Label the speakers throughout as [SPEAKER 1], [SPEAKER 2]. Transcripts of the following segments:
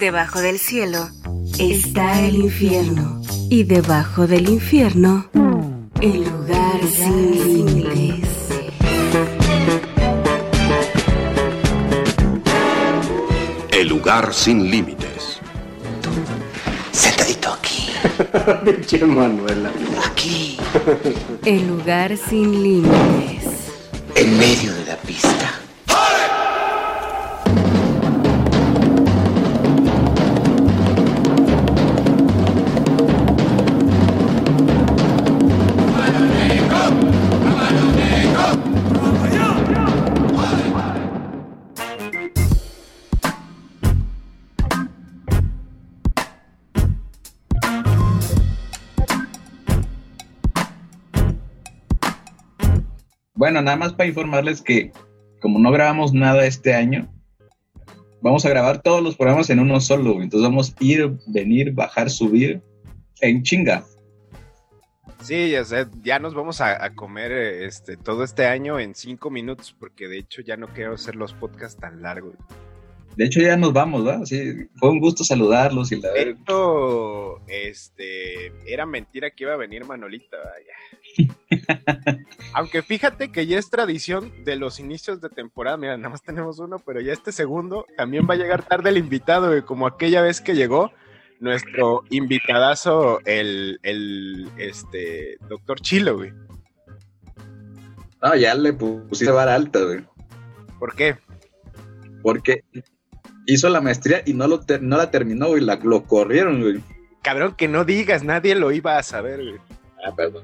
[SPEAKER 1] Debajo del cielo está el infierno. Y debajo del infierno, el lugar sin límites.
[SPEAKER 2] El lugar sin límites.
[SPEAKER 3] Sentadito aquí.
[SPEAKER 4] Pinche Manuela.
[SPEAKER 3] Aquí.
[SPEAKER 1] El lugar sin límites.
[SPEAKER 3] En medio de la pista.
[SPEAKER 5] Bueno, nada más para informarles que como no grabamos nada este año, vamos a grabar todos los programas en uno solo. Entonces vamos a ir, venir, bajar, subir en chinga.
[SPEAKER 6] Sí, ya ya nos vamos a, a comer eh, este todo este año en cinco minutos, porque de hecho ya no quiero hacer los podcasts tan largos.
[SPEAKER 5] De hecho ya nos vamos, ¿va? Sí, fue un gusto saludarlos y la
[SPEAKER 6] De hecho, este, era mentira que iba a venir Manolita, vaya. Aunque fíjate que ya es tradición de los inicios de temporada, mira, nada más tenemos uno, pero ya este segundo también va a llegar tarde el invitado, güey, como aquella vez que llegó nuestro invitadazo, el, el, este, doctor Chilo, güey.
[SPEAKER 5] No, ya le pusiste vara alta, güey.
[SPEAKER 6] ¿Por qué?
[SPEAKER 5] Porque hizo la maestría y no, lo ter- no la terminó, güey. La, lo corrieron, güey.
[SPEAKER 6] Cabrón, que no digas, nadie lo iba a saber, güey.
[SPEAKER 5] Ah, perdón.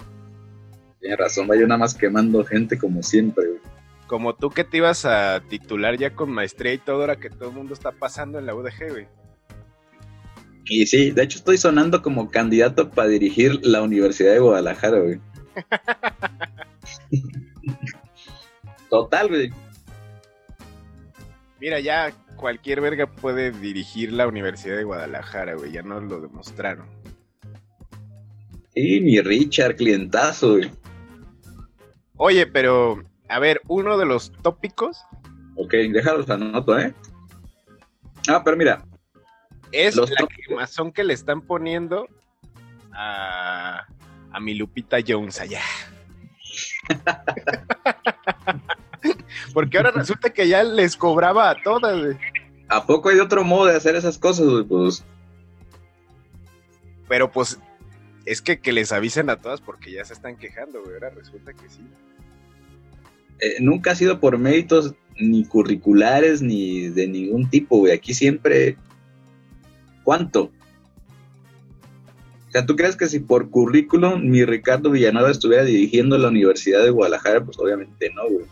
[SPEAKER 5] Tienes razón, vaya nada más quemando gente como siempre, güey.
[SPEAKER 6] Como tú que te ibas a titular ya con maestría y todo, ahora que todo el mundo está pasando en la UDG, güey.
[SPEAKER 5] Y sí, de hecho estoy sonando como candidato para dirigir la Universidad de Guadalajara, güey. Total, güey.
[SPEAKER 6] Mira, ya cualquier verga puede dirigir la Universidad de Guadalajara, güey, ya nos lo demostraron.
[SPEAKER 5] Y mi Richard, clientazo, güey.
[SPEAKER 6] Oye, pero, a ver, uno de los tópicos
[SPEAKER 5] Ok, déjalos anoto, ¿eh? Ah, pero mira,
[SPEAKER 6] es
[SPEAKER 5] Los
[SPEAKER 6] la quemazón que le están poniendo a, a mi Lupita Jones allá. Porque ahora resulta que ya les cobraba a todas, güey.
[SPEAKER 5] ¿a poco hay otro modo de hacer esas cosas, güey? Pues,
[SPEAKER 6] Pero pues es que que les avisen a todas porque ya se están quejando, güey. Ahora resulta que sí.
[SPEAKER 5] eh, nunca ha sido por méritos ni curriculares ni de ningún tipo, güey. Aquí siempre... ¿Cuánto? O sea, ¿tú crees que si por currículum mi Ricardo Villanueva estuviera dirigiendo la Universidad de Guadalajara? Pues obviamente no, güey.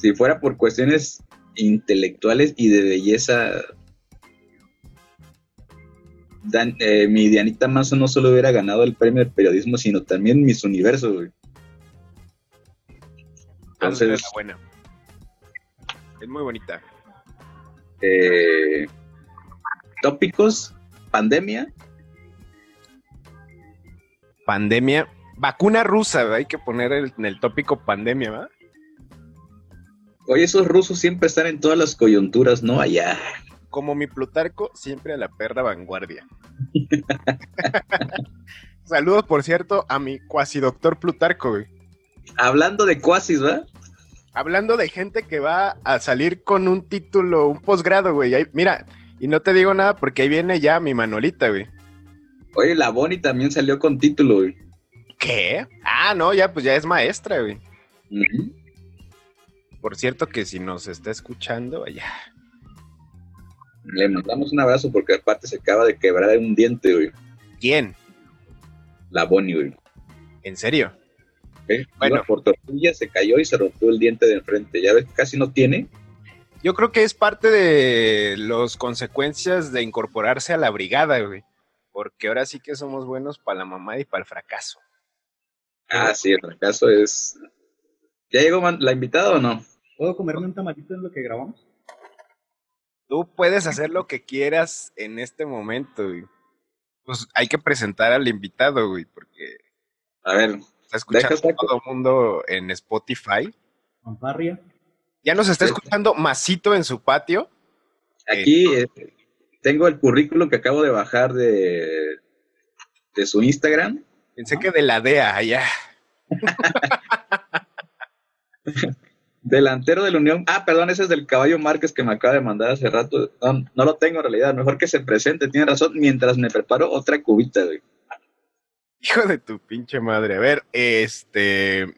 [SPEAKER 5] Si fuera por cuestiones intelectuales y de belleza, Dan- eh, mi Dianita Mazo no solo hubiera ganado el premio de periodismo, sino también Miss Universo, güey.
[SPEAKER 6] Entonces, es buena. Es muy bonita.
[SPEAKER 5] eh, tópicos, pandemia,
[SPEAKER 6] Pandemia. Vacuna rusa, hay que poner el- en el tópico pandemia, ¿va?
[SPEAKER 5] Oye, esos rusos siempre están en todas las coyunturas, ¿no? Allá.
[SPEAKER 6] Como mi Plutarco, siempre a la perra vanguardia. Saludos, por cierto, a mi cuasi doctor Plutarco, güey.
[SPEAKER 5] Hablando de cuasis, ¿va?
[SPEAKER 6] Hablando de gente que va a salir con un título, un posgrado, güey. ahí- Mira, y no te digo nada porque ahí viene ya mi Manolita, güey.
[SPEAKER 5] Oye, la Bonnie también salió con título, güey.
[SPEAKER 6] ¿Qué? Ah, no, ya, pues ya es maestra, güey. Por cierto que si nos está escuchando, ya.
[SPEAKER 5] Le mandamos un abrazo porque aparte se acaba de quebrar un diente, güey.
[SPEAKER 6] ¿Quién?
[SPEAKER 5] La Bonnie, güey.
[SPEAKER 6] ¿En serio?
[SPEAKER 5] ¿Eh?
[SPEAKER 6] Bueno.
[SPEAKER 5] Por tortilla, se cayó y se rompió el diente de enfrente. Ya ves, casi no tiene.
[SPEAKER 6] Yo creo que es parte de las consecuencias de incorporarse a la brigada, güey. Porque ahora sí que somos buenos para la mamá y para el fracaso.
[SPEAKER 5] Ah, sí, el fracaso es... ¿Ya llegó la invitada o no?
[SPEAKER 4] ¿Puedo comerme un tamalito en lo que grabamos?
[SPEAKER 6] Tú puedes hacer lo que quieras en este momento, güey. Pues hay que presentar al invitado, güey, porque
[SPEAKER 5] A ver,
[SPEAKER 6] está escuchando
[SPEAKER 5] Deja
[SPEAKER 6] todo el mundo en Spotify.
[SPEAKER 4] Fanfarria.
[SPEAKER 6] Ya nos está escuchando Masito en su patio.
[SPEAKER 5] Aquí eh, tengo el currículo que acabo de bajar de, de su Instagram.
[SPEAKER 6] Pensé que de la DEA, allá.
[SPEAKER 5] Delantero de la Unión. Ah, perdón, ese es del Caballo Márquez que me acaba de mandar hace rato. No, no lo tengo en realidad. Mejor que se presente, tiene razón. Mientras me preparo otra cubita, güey.
[SPEAKER 6] Hijo de tu pinche madre. A ver, este.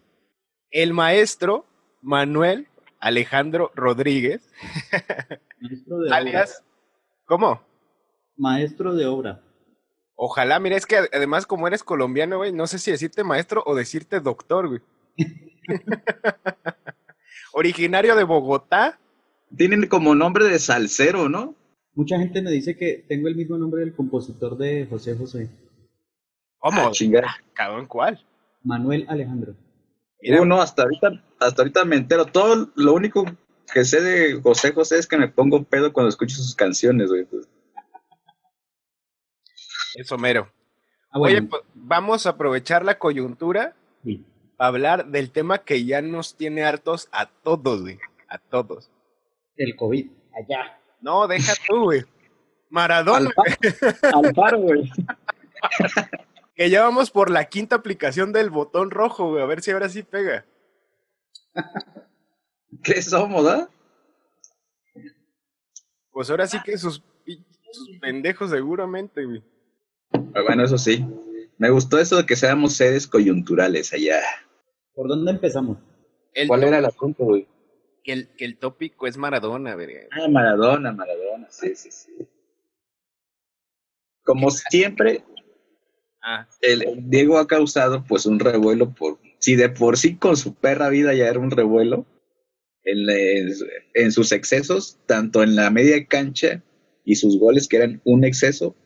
[SPEAKER 6] El maestro Manuel Alejandro Rodríguez,
[SPEAKER 4] Maestro de
[SPEAKER 6] alias.
[SPEAKER 4] obra.
[SPEAKER 6] ¿Cómo?
[SPEAKER 4] Maestro de obra.
[SPEAKER 6] Ojalá, mira, es que además, como eres colombiano, güey, no sé si decirte maestro o decirte doctor, güey. Originario de Bogotá.
[SPEAKER 5] Tienen como nombre de salsero, ¿no?
[SPEAKER 4] Mucha gente me dice que tengo el mismo nombre del compositor de José José.
[SPEAKER 6] ¿Cómo?
[SPEAKER 5] Ah, chingada.
[SPEAKER 6] Cabrón, ¿cuál?
[SPEAKER 4] Manuel Alejandro.
[SPEAKER 6] Mira.
[SPEAKER 5] Uno, hasta ahorita, hasta ahorita me entero. Todo lo único que sé de José José es que me pongo pedo cuando escucho sus canciones, güey. Pues,
[SPEAKER 6] Es Homero.
[SPEAKER 4] Ah, bueno,
[SPEAKER 6] Oye, pues vamos a aprovechar la coyuntura
[SPEAKER 4] sí.
[SPEAKER 6] Hablar del tema que ya nos tiene hartos a todos, güey. A todos.
[SPEAKER 4] el COVID. Allá.
[SPEAKER 6] No, deja tú, güey. Maradona,
[SPEAKER 5] Alfaro, Alfaro, güey.
[SPEAKER 6] que ya vamos por la quinta aplicación del botón rojo, güey. A ver si ahora sí pega.
[SPEAKER 5] ¿Qué somos, ah?
[SPEAKER 6] Pues ahora sí que sus, sus pendejos seguramente, güey.
[SPEAKER 5] Bueno, eso sí. Me gustó eso de que seamos seres coyunturales allá.
[SPEAKER 4] ¿Por dónde empezamos?
[SPEAKER 6] El
[SPEAKER 5] ¿Cuál era el asunto, güey?
[SPEAKER 6] Que el, que el tópico es Maradona.
[SPEAKER 5] Ah, Maradona, Maradona, sí, sí, sí. Como siempre,
[SPEAKER 6] Ah,
[SPEAKER 5] el, el Diego ha causado pues un revuelo por si de por sí con su perra vida ya era un revuelo en, les- en sus excesos tanto en la media cancha y sus goles que eran un exceso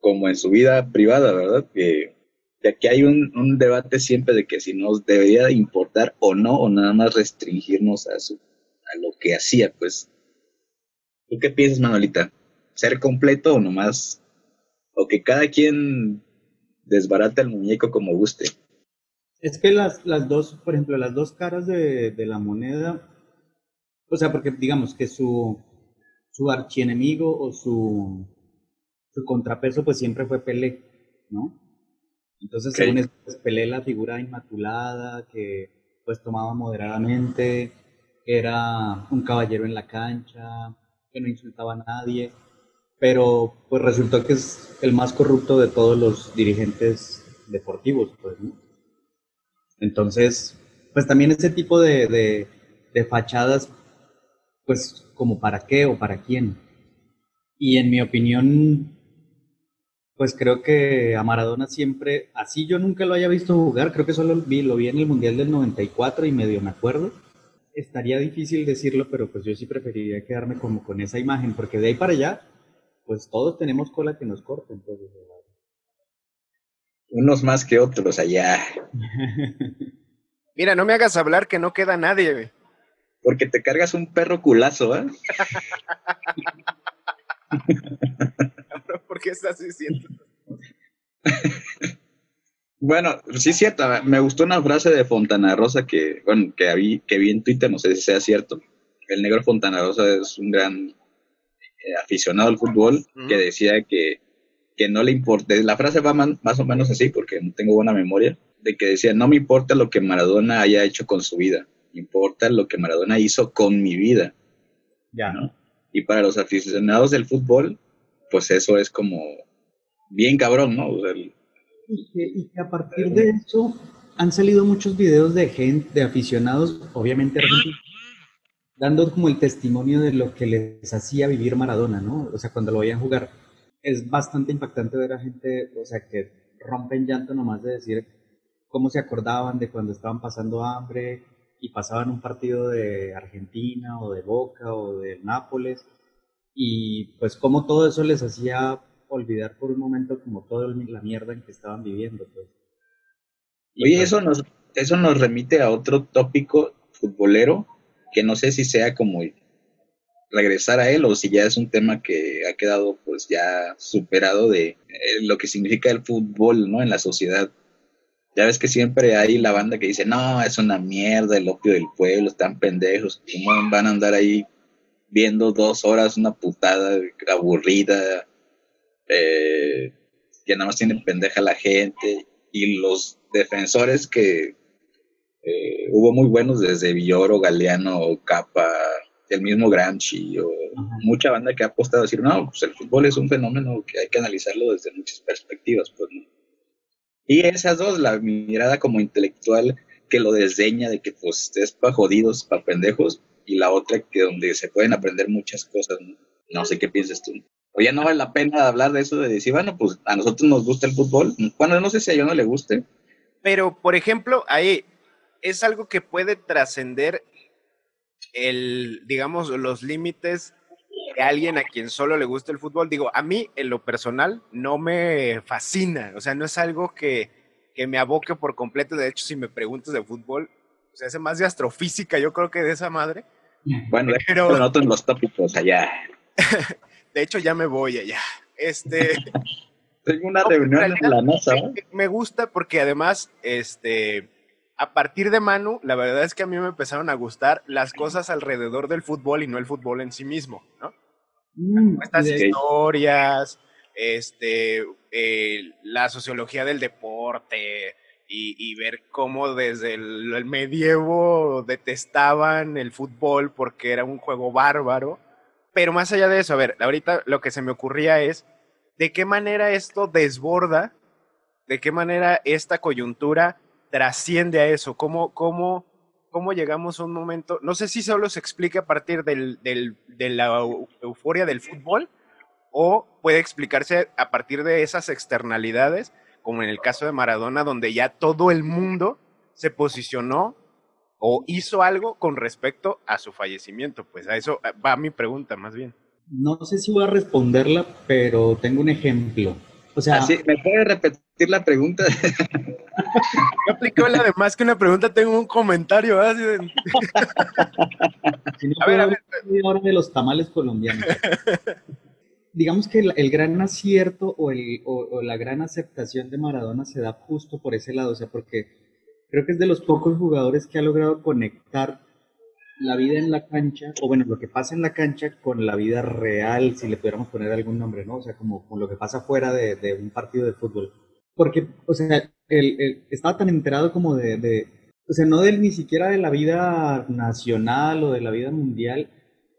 [SPEAKER 5] como en su vida privada verdad que, que aquí hay un, un debate siempre de que si nos debería importar o no o nada más restringirnos a su a lo que hacía pues ¿tú qué piensas Manolita? ser completo o nomás o que cada quien desbarata el muñeco como guste.
[SPEAKER 4] Es que las, las dos, por ejemplo, las dos caras de, de la moneda, o sea, porque digamos que su, su archienemigo o su, su contrapeso pues siempre fue Pelé, ¿no? Entonces, según eso, pues, la figura inmaculada, que pues tomaba moderadamente, que era un caballero en la cancha, que no insultaba a nadie, pero pues resultó que es el más corrupto de todos los dirigentes deportivos, pues, ¿no? Entonces, pues también ese tipo de, de, de fachadas, pues como para qué o para quién. Y en mi opinión, pues creo que a Maradona siempre, así yo nunca lo haya visto jugar, creo que solo vi, lo vi en el Mundial del 94 y medio me acuerdo. Estaría difícil decirlo, pero pues yo sí preferiría quedarme como con esa imagen, porque de ahí para allá, pues todos tenemos cola que nos corte. Entonces,
[SPEAKER 5] Unos más que otros allá.
[SPEAKER 6] Mira, no me hagas hablar que no queda nadie, güey.
[SPEAKER 5] Porque te cargas un perro culazo, ¿eh?
[SPEAKER 6] ¿Por qué estás diciendo?
[SPEAKER 5] Bueno, sí es cierto. Me gustó una frase de Fontana Rosa que, bueno, que vi, que vi en Twitter, no sé si sea cierto. El negro Fontana Rosa es un gran eh, aficionado al fútbol que decía que, que no le importa. La frase va man- más o menos así porque no tengo buena memoria. De que decía, no me importa lo que Maradona haya hecho con su vida. Me importa lo que Maradona hizo con mi vida.
[SPEAKER 4] ya,
[SPEAKER 5] ¿no? Y para los aficionados del fútbol, pues eso es como bien cabrón, ¿no?
[SPEAKER 4] Y que, a partir de eso han salido muchos videos de gente, de aficionados, obviamente dando como el testimonio de lo que les hacía vivir Maradona, ¿no? O sea, cuando lo veían jugar. Es bastante impactante ver a gente, o sea, que rompen llanto nomás de decir cómo se acordaban de cuando estaban pasando hambre y pasaban un partido de Argentina o de Boca o de Nápoles y pues cómo todo eso les hacía olvidar por un momento como toda la mierda en que estaban viviendo. Pues. Y,
[SPEAKER 5] Oye,
[SPEAKER 4] pues,
[SPEAKER 5] eso nos, eso nos remite a otro tópico futbolero que no sé si sea como regresar a él o si ya es un tema que ha quedado pues ya superado de eh, lo que significa el fútbol, ¿no? En la sociedad. Ya ves que siempre hay la banda que dice, no, es una mierda, el opio del pueblo, están pendejos, ¿cómo van a andar ahí viendo dos horas una putada aburrida, eh, que nada más tiene pendeja la gente, y los defensores que eh, hubo muy buenos desde Villoro, Galeano, Capa, el mismo Gramsci, o mucha banda que ha apostado a decir, no, pues el fútbol es un fenómeno que hay que analizarlo desde muchas perspectivas, pues Y esas dos, la mirada como intelectual que lo desdeña de que pues es para jodidos, para pendejos, y la otra que donde se pueden aprender muchas cosas. No, sé qué piensas tú. O ya no vale la pena hablar de eso, de decir, bueno, pues a nosotros nos gusta el fútbol. Bueno, no sé si a yo no le guste.
[SPEAKER 6] Pero, por ejemplo, ahí es algo que puede trascender el, digamos, los límites de alguien a quien solo le gusta el fútbol. Digo, a mí, en lo personal, no me fascina. O sea, no es algo que, que me aboque por completo. De hecho, si me preguntas de fútbol, se hace más de astrofísica, yo creo que de esa madre.
[SPEAKER 5] Bueno, pero noto en los tópicos allá.
[SPEAKER 6] de hecho, ya me voy allá. Este.
[SPEAKER 5] Tengo una reunión en la NASA.
[SPEAKER 6] Me gusta porque además, este, a partir de Manu, la verdad es que a mí me empezaron a gustar las cosas alrededor del fútbol y no el fútbol en sí mismo, ¿no? Mm, Estas historias, este, eh, la sociología del deporte, y, ver cómo desde el, medievo detestaban el fútbol porque era un juego bárbaro. Pero más allá de eso, a ver, ahorita lo que se me ocurría es de qué manera esto desborda, de qué manera esta coyuntura trasciende a eso, cómo, cómo, cómo llegamos a un momento, no sé si solo se explica a partir del, de la euforia del fútbol o puede explicarse a partir de esas externalidades como en el caso de Maradona, donde ya todo el mundo se posicionó o hizo algo con respecto a su fallecimiento. Pues a eso va mi pregunta más bien.
[SPEAKER 4] No sé si voy a responderla, pero tengo un ejemplo. O sea,
[SPEAKER 5] ¿me puede repetir la pregunta?
[SPEAKER 6] Yo aplico la de más que una pregunta, tengo un comentario.
[SPEAKER 4] a ver, a ver. Ahora de los tamales colombianos. digamos que el, gran acierto o, el, la gran aceptación de Maradona se da justo por ese lado, o sea, porque creo que es de los pocos jugadores que ha logrado conectar la vida en la cancha, o bueno, lo que pasa en la cancha con la vida real, si le pudiéramos poner algún nombre, ¿no? O sea, como, con lo que pasa fuera de, un partido de fútbol. Porque, o sea, estaba tan enterado como de, de, o sea, no del ni siquiera de la vida nacional o de la vida mundial,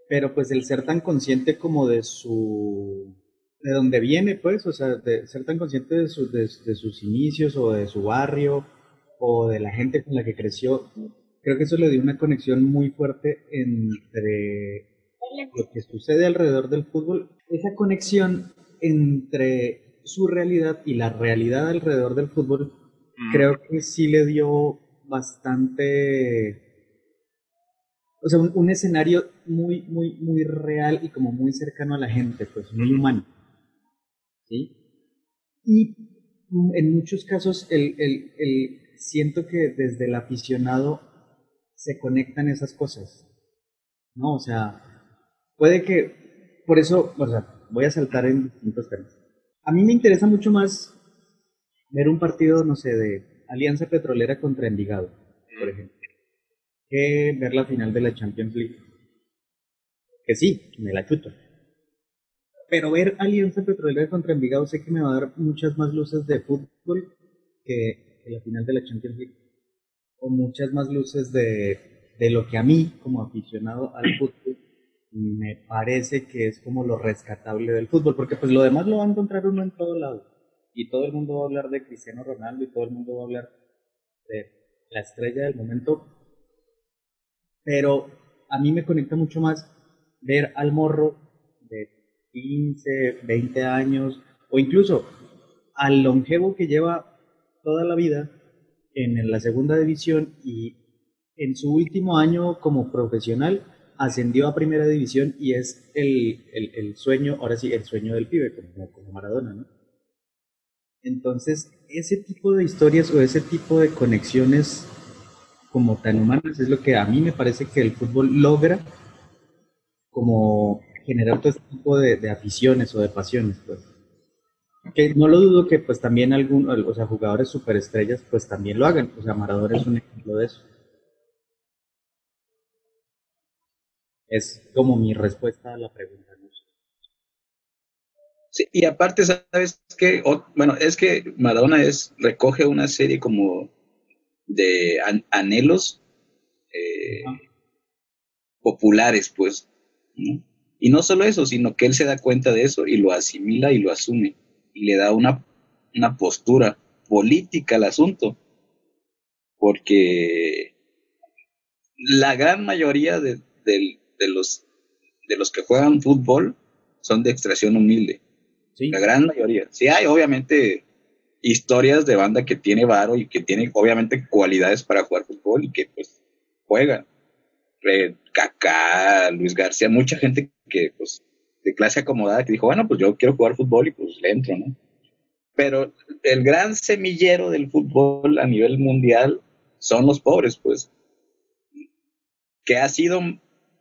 [SPEAKER 4] pero pues el ser tan consciente como de su de dónde viene pues o sea de ser tan consciente de, de, sus inicios o de su barrio o de la gente con la que creció creo que eso le dio una conexión muy fuerte entre lo que sucede alrededor del fútbol esa conexión entre su realidad y la realidad alrededor del fútbol mm. creo que sí le dio bastante o sea, un, escenario muy, muy, muy real y como muy cercano a la gente, pues muy humano. ¿Sí? Y en muchos casos el, el, el, siento que desde el aficionado se conectan esas cosas. ¿No? O sea, puede que, por eso, o sea, voy a saltar en distintos temas. A mí me interesa mucho más ver un partido, no sé, de Alianza Petrolera contra Envigado, por ejemplo que ver la final de la Champions League. Que sí, me la chuto. Pero ver Alianza Petrolera contra Envigado sé que me va a dar muchas más luces de fútbol que, la final de la Champions League. O muchas más luces de, de lo que a mí, como aficionado al fútbol, me parece que es como lo rescatable del fútbol. Porque pues lo demás lo va a encontrar uno en todo lado. Y todo el mundo va a hablar de Cristiano Ronaldo y todo el mundo va a hablar de la estrella del momento pero a mí me conecta mucho más ver al morro de 15, 20 años o incluso al longevo que lleva toda la vida en la segunda división y en su último año como profesional ascendió a primera división y es el, el, sueño, ahora sí, el sueño del pibe, como, como Maradona, ¿no? Entonces, ese tipo de historias o ese tipo de conexiones como tan humanas es lo que a mí me parece que el fútbol logra como generar todo este tipo de, aficiones o de pasiones, pues. Que no lo dudo que pues también algún, o sea, jugadores superestrellas pues también lo hagan, o sea, Maradona es un ejemplo de eso. Es como mi respuesta a la pregunta. ¿no?
[SPEAKER 5] Sí, y aparte, ¿sabes qué? bueno, es que Madonna es, recoge una serie como de anhelos eh, populares, pues. Y no solo eso, sino que él se da cuenta de eso y lo asimila y lo asume. Y le da una, una postura política al asunto. Porque la gran mayoría de, los, de los que juegan fútbol son de extracción humilde. La gran mayoría. Sí hay, obviamente, historias de banda que tiene varo y que tiene, obviamente, cualidades para jugar fútbol y que, pues, juegan. Kaká, Luis García, mucha gente que, pues, de clase acomodada que dijo, bueno, pues yo quiero jugar fútbol y pues le entro, ¿no? Pero el gran semillero del fútbol a nivel mundial son los pobres, pues, que ha sido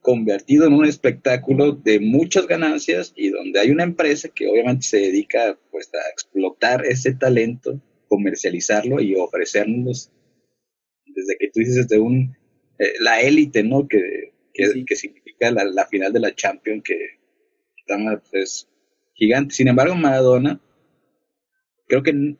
[SPEAKER 5] convertido en un espectáculo de muchas ganancias y donde hay una empresa que obviamente se dedica pues a explotar ese talento, comercializarlo y ofrecernos desde que tú dices desde un eh, la élite, ¿no? Que, que, significa la, final de la Champions que es pues, gigante. Sin embargo, Maradona creo que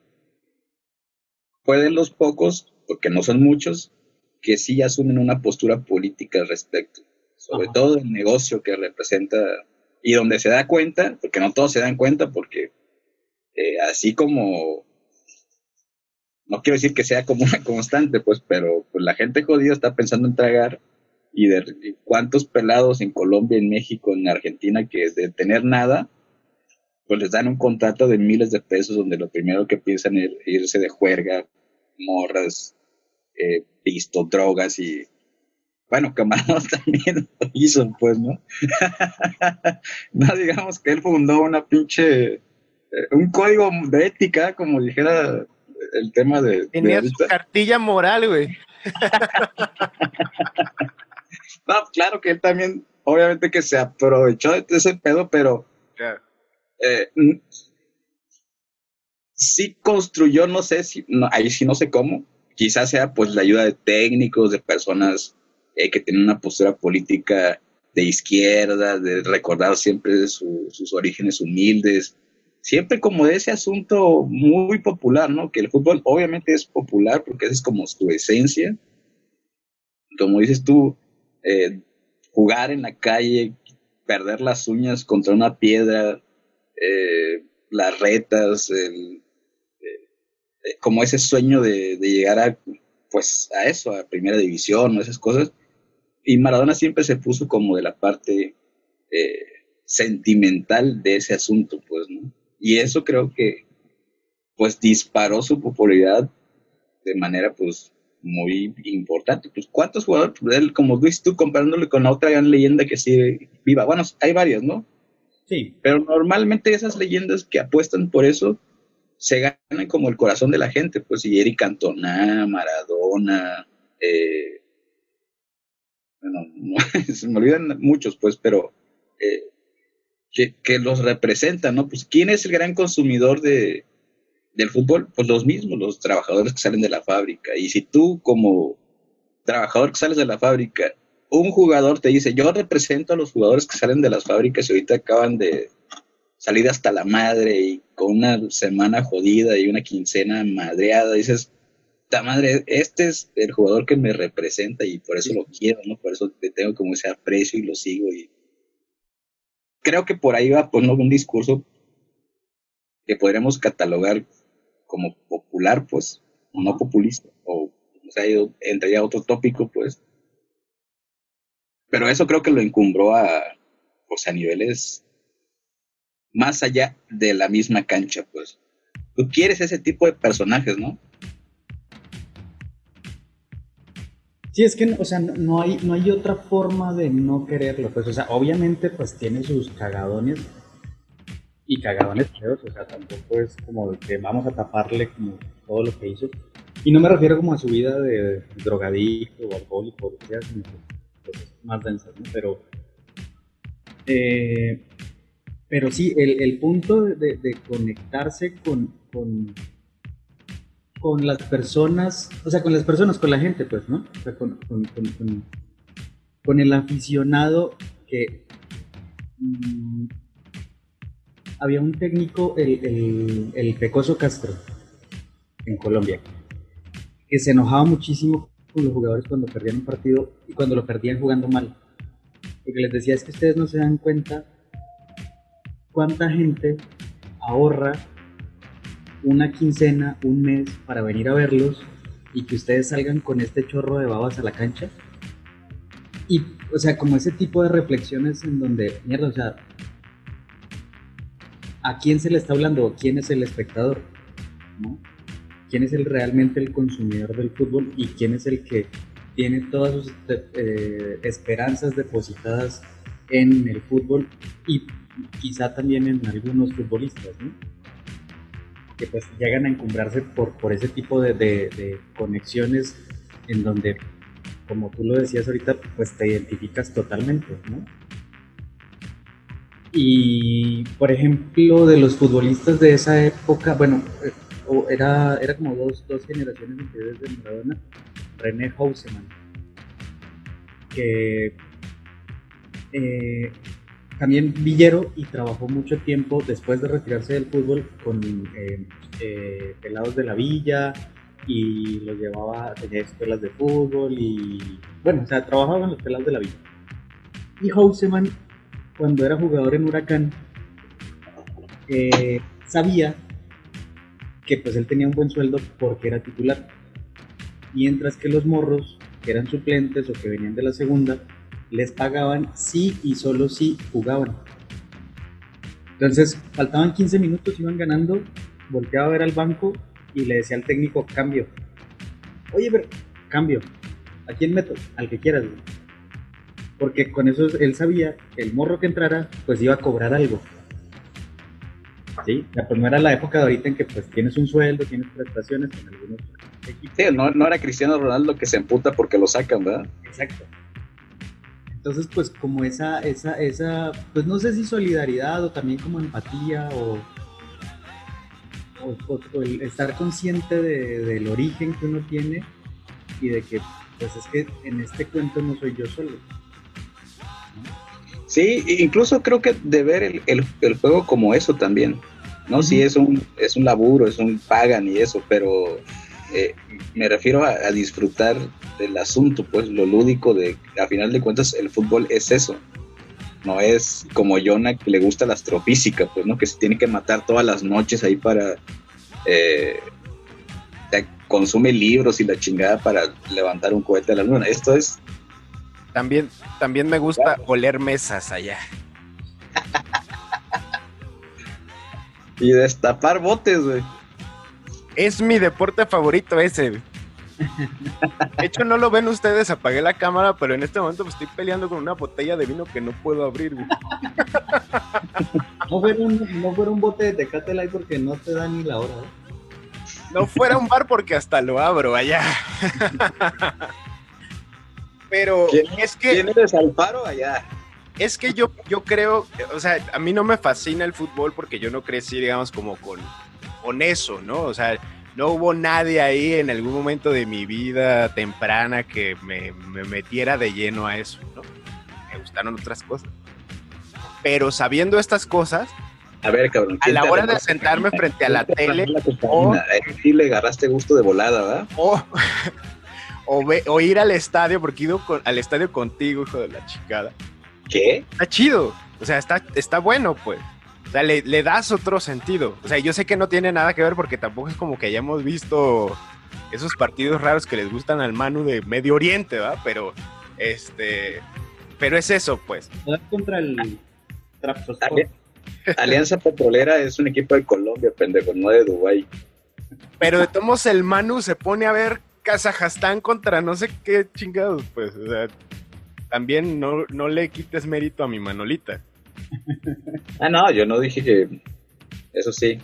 [SPEAKER 5] pueden los pocos, porque no son muchos, que sí asumen una postura política al respecto sobre todo el negocio que representa y donde se da cuenta, porque no todos se dan cuenta, porque eh, así como, no quiero decir que sea como una constante, pues, pero pues, la gente jodida está pensando en tragar y de cuántos pelados en Colombia, en México, en Argentina, que de tener nada, pues les dan un contrato de miles de pesos donde lo primero que piensan es irse de juerga, morras, eh, pisto, drogas y bueno, Camarón también lo hizo, pues, ¿no? no digamos que él fundó una pinche, eh, un código de ética, como dijera el tema de...
[SPEAKER 6] Tenía su cartilla moral, güey.
[SPEAKER 5] no, claro que él también, obviamente que se aprovechó de ese pedo, pero... Eh, sí construyó, no sé si, ahí sí no sé cómo, quizás sea pues la ayuda de técnicos, de personas hay que tener una postura política de izquierda, de recordar siempre sus orígenes humildes, siempre como de ese asunto muy popular, ¿no? Que el fútbol obviamente es popular porque esa es como su esencia. Como dices tú, eh, jugar en la calle, perder las uñas contra una piedra, eh, las retas, el, eh, como ese sueño de, de, llegar a, pues, a eso, a primera división, esas cosas, y Maradona siempre se puso como de la parte eh, sentimental de ese asunto, pues, ¿no? Y eso creo que, pues, disparó su popularidad de manera, pues, muy importante. Pues, ¿cuántos jugadores, pues, como dices tú, comparándole con la otra gran leyenda que sigue viva? Bueno, hay varias, ¿no?
[SPEAKER 4] Sí.
[SPEAKER 5] Pero normalmente esas leyendas que apuestan por eso se ganan como el corazón de la gente, pues, y Eric Cantona, Maradona, eh, bueno, se me olvidan muchos, pues, pero eh, que, los representan, ¿no? Pues, ¿quién es el gran consumidor de, del fútbol? Pues los mismos, los trabajadores que salen de la fábrica. Y si tú, como trabajador que sales de la fábrica, un jugador te dice, yo represento a los jugadores que salen de las fábricas y ahorita acaban de salir hasta la madre y con una semana jodida y una quincena madreada, dices, madre, este es el jugador que me representa y por eso lo quiero, ¿no? Por eso le tengo como ese aprecio y lo sigo y creo que por ahí va poner un discurso que podríamos catalogar como popular, pues, o no populista, o, o sea, entraría a otro tópico, pues. Pero eso creo que lo encumbró a, pues, a niveles más allá de la misma cancha, pues. Tú quieres ese tipo de personajes, ¿no?
[SPEAKER 4] Sí, es que, o sea, no hay, no hay otra forma de no quererlo, pues, o sea, obviamente, pues, tiene sus cagadones y cagadones feos, o sea, tampoco es como que vamos a taparle como todo lo que hizo. Y no me refiero como a su vida de drogadicto o alcohólico, o sea, sino cosas más densas, ¿no? Pero, eh, pero sí, el, punto de conectarse con, con con las personas, o sea, con las personas, con la gente, pues, ¿no? O sea, con, con, con, el aficionado que mm, había un técnico, el, el, el Pecoso Castro, en Colombia, que se enojaba muchísimo con los jugadores cuando perdían un partido y cuando lo perdían jugando mal. Porque les decía, es que ustedes no se dan cuenta cuánta gente ahorra una quincena, un mes para venir a verlos y que ustedes salgan con este chorro de babas a la cancha. Y, o sea, como ese tipo de reflexiones en donde, mierda, o sea, ¿a quién se le está hablando? ¿Quién es el espectador? ¿No? ¿Quién es el realmente el consumidor del fútbol y quién es el que tiene todas sus eh, esperanzas depositadas en el fútbol y quizá también en algunos futbolistas, ¿no? Que pues llegan a encumbrarse por, por ese tipo de, de, conexiones en donde, como tú lo decías ahorita, pues te identificas totalmente, ¿no? Y, por ejemplo, de los futbolistas de esa época, bueno, eh, era, era como dos, dos generaciones anteriores de Maradona, René Hausemann, que eh, también villero y trabajó mucho tiempo después de retirarse del fútbol con eh, eh, pelados de la villa y los llevaba, tenía escuelas de fútbol y bueno, o sea, trabajaba en los pelados de la villa. Y Houseman, cuando era jugador en Huracán, eh, sabía que pues él tenía un buen sueldo porque era titular. Mientras que los morros, que eran suplentes o que venían de la segunda, les pagaban si y solo si jugaban. Entonces, faltaban 15 minutos, iban ganando, volteaba a ver al banco y le decía al técnico, cambio. Oye, pero, cambio. ¿A quién meto? Al que quieras. Porque con eso él sabía que el morro que entrara, pues iba a cobrar algo. ¿Sí? pues no era la época de ahorita en que pues tienes un sueldo, tienes prestaciones en algunos
[SPEAKER 5] equipos. Sí, no, no era Cristiano Ronaldo que se emputa porque lo sacan, ¿verdad?
[SPEAKER 4] Exacto. Entonces, pues como esa, esa, esa, pues no sé si solidaridad o también como empatía o, o, el estar consciente del origen que uno tiene y de que, pues es que en este cuento no soy yo solo.
[SPEAKER 5] Sí, incluso creo que de ver el, el, juego como eso también, ¿no? Sí, es un, es un laburo, es un pagan y eso, pero eh, me refiero a, disfrutar del asunto, pues lo lúdico de, a final de cuentas, el fútbol es eso. No es como Jonah que le gusta la astrofísica, pues, ¿no? Que se tiene que matar todas las noches ahí para... Eh, consume libros y la chingada para levantar un cohete a la luna. Esto es...
[SPEAKER 6] También, también me gusta oler mesas allá.
[SPEAKER 5] y destapar botes, güey.
[SPEAKER 6] Es mi deporte favorito ese. De hecho, no lo ven ustedes, apagué la cámara, pero en este momento estoy peleando con una botella de vino que no puedo abrir.
[SPEAKER 4] No fuera un, no fuera un bote de Tecate Light porque no te da ni la hora. ¿eh?
[SPEAKER 6] No fuera un bar porque hasta lo abro allá. Pero es que.
[SPEAKER 5] ¿Quién eres Alfaro allá?
[SPEAKER 6] Es que yo, yo creo, o sea, a mí no me fascina el fútbol porque yo no crecí, digamos, como con con eso, ¿no? O sea, no hubo nadie ahí en algún momento de mi vida temprana que me, metiera de lleno a eso, ¿no? Me gustaron otras cosas. Pero sabiendo estas cosas,
[SPEAKER 5] a ver, cabrón.
[SPEAKER 6] A la hora de sentarme frente a la tele.
[SPEAKER 5] o, sí le agarraste gusto de volada, ¿verdad?
[SPEAKER 6] O, ir al estadio, porque he ido al estadio contigo, hijo de la chicada.
[SPEAKER 5] ¿Qué?
[SPEAKER 6] Está chido. O sea, está, está bueno, pues. O sea, le, das otro sentido. O sea, yo sé que no tiene nada que ver porque tampoco es como que hayamos visto esos partidos raros que les gustan al Manu de Medio Oriente, ¿va? Pero, este, pero es eso, pues.
[SPEAKER 4] contra el
[SPEAKER 5] Alianza Petrolera es un equipo de Colombia, pendejo, no de Dubái.
[SPEAKER 6] Pero de todos el Manu se pone a ver Kazajstán contra no sé qué chingados, pues. O sea, también no, no le quites mérito a mi Manolita.
[SPEAKER 5] Ah, no, yo no dije que. Eso sí.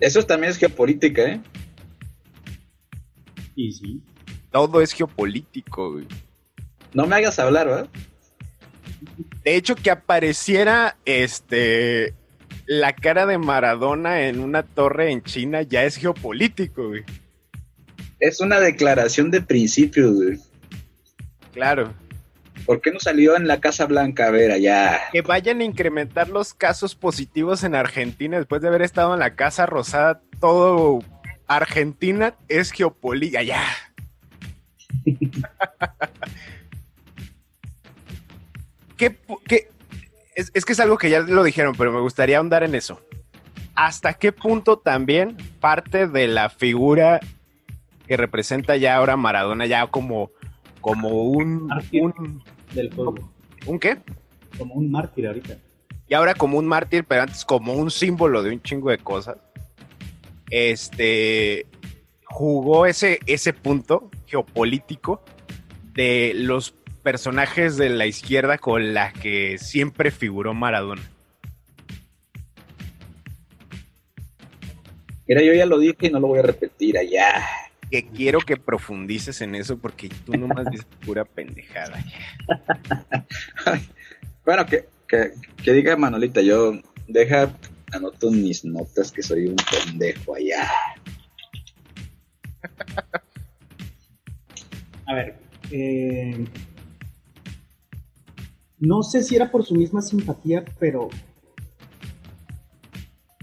[SPEAKER 5] Eso también es geopolítica, ¿eh?
[SPEAKER 4] Y sí.
[SPEAKER 6] Todo es geopolítico, güey.
[SPEAKER 5] No me hagas hablar, ¿verdad?
[SPEAKER 6] De hecho, que apareciera este la cara de Maradona en una torre en China ya es geopolítico, güey.
[SPEAKER 5] Es una declaración de principios, güey.
[SPEAKER 6] Claro.
[SPEAKER 5] ¿Por qué no salió en la Casa Blanca? A ver, allá.
[SPEAKER 6] Que vayan a incrementar los casos positivos en Argentina después de haber estado en la Casa Rosada. Todo Argentina es geopolítica. Ya. ¿Qué, es, es que es algo que ya lo dijeron, pero me gustaría ahondar en eso. ¿Hasta qué punto también parte de la figura que representa ya ahora Maradona, ya como, como un, un
[SPEAKER 4] del juego.
[SPEAKER 6] ¿Un qué?
[SPEAKER 4] Como un mártir ahorita.
[SPEAKER 6] Y ahora como un mártir, pero antes como un símbolo de un chingo de cosas. Este jugó ese, ese punto geopolítico de los personajes de la izquierda con la que siempre figuró Maradona.
[SPEAKER 5] Mira, yo ya lo dije y no lo voy a repetir allá.
[SPEAKER 6] Que quiero que profundices en eso porque tú nomás dices pura pendejada.
[SPEAKER 5] bueno, que, que, que, diga Manolita, yo deja, anoto mis notas que soy un pendejo allá.
[SPEAKER 4] A ver, eh, no sé si era por su misma simpatía, pero...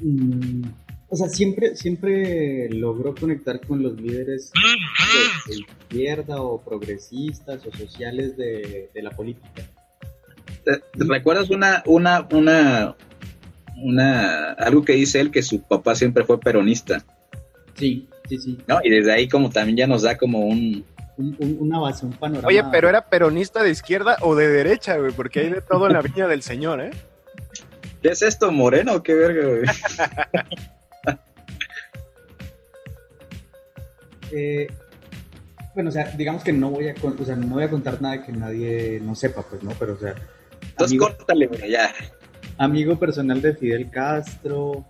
[SPEAKER 4] Mmm, o sea, siempre, siempre logró conectar con los líderes de, de izquierda o progresistas o sociales de, de la política.
[SPEAKER 5] ¿Te, te recuerdas una, una, una, una, algo que dice él que su papá siempre fue peronista?
[SPEAKER 4] Sí, sí, sí.
[SPEAKER 5] ¿No? Y desde ahí como también ya nos da como un,
[SPEAKER 4] un, un, una base, un panorama.
[SPEAKER 6] Oye, pero era peronista de izquierda o de derecha, güey, porque hay de todo en la viña del señor, ¿eh?
[SPEAKER 5] ¿Qué es esto, moreno? ¿Qué verga, güey?
[SPEAKER 4] eh, bueno, o sea, digamos que no voy a, o sea, no voy a contar nada que nadie no sepa, pues, ¿no? Pero, o sea...
[SPEAKER 5] Entonces, amigo, córtale, güey, ya.
[SPEAKER 4] Amigo personal de Fidel Castro.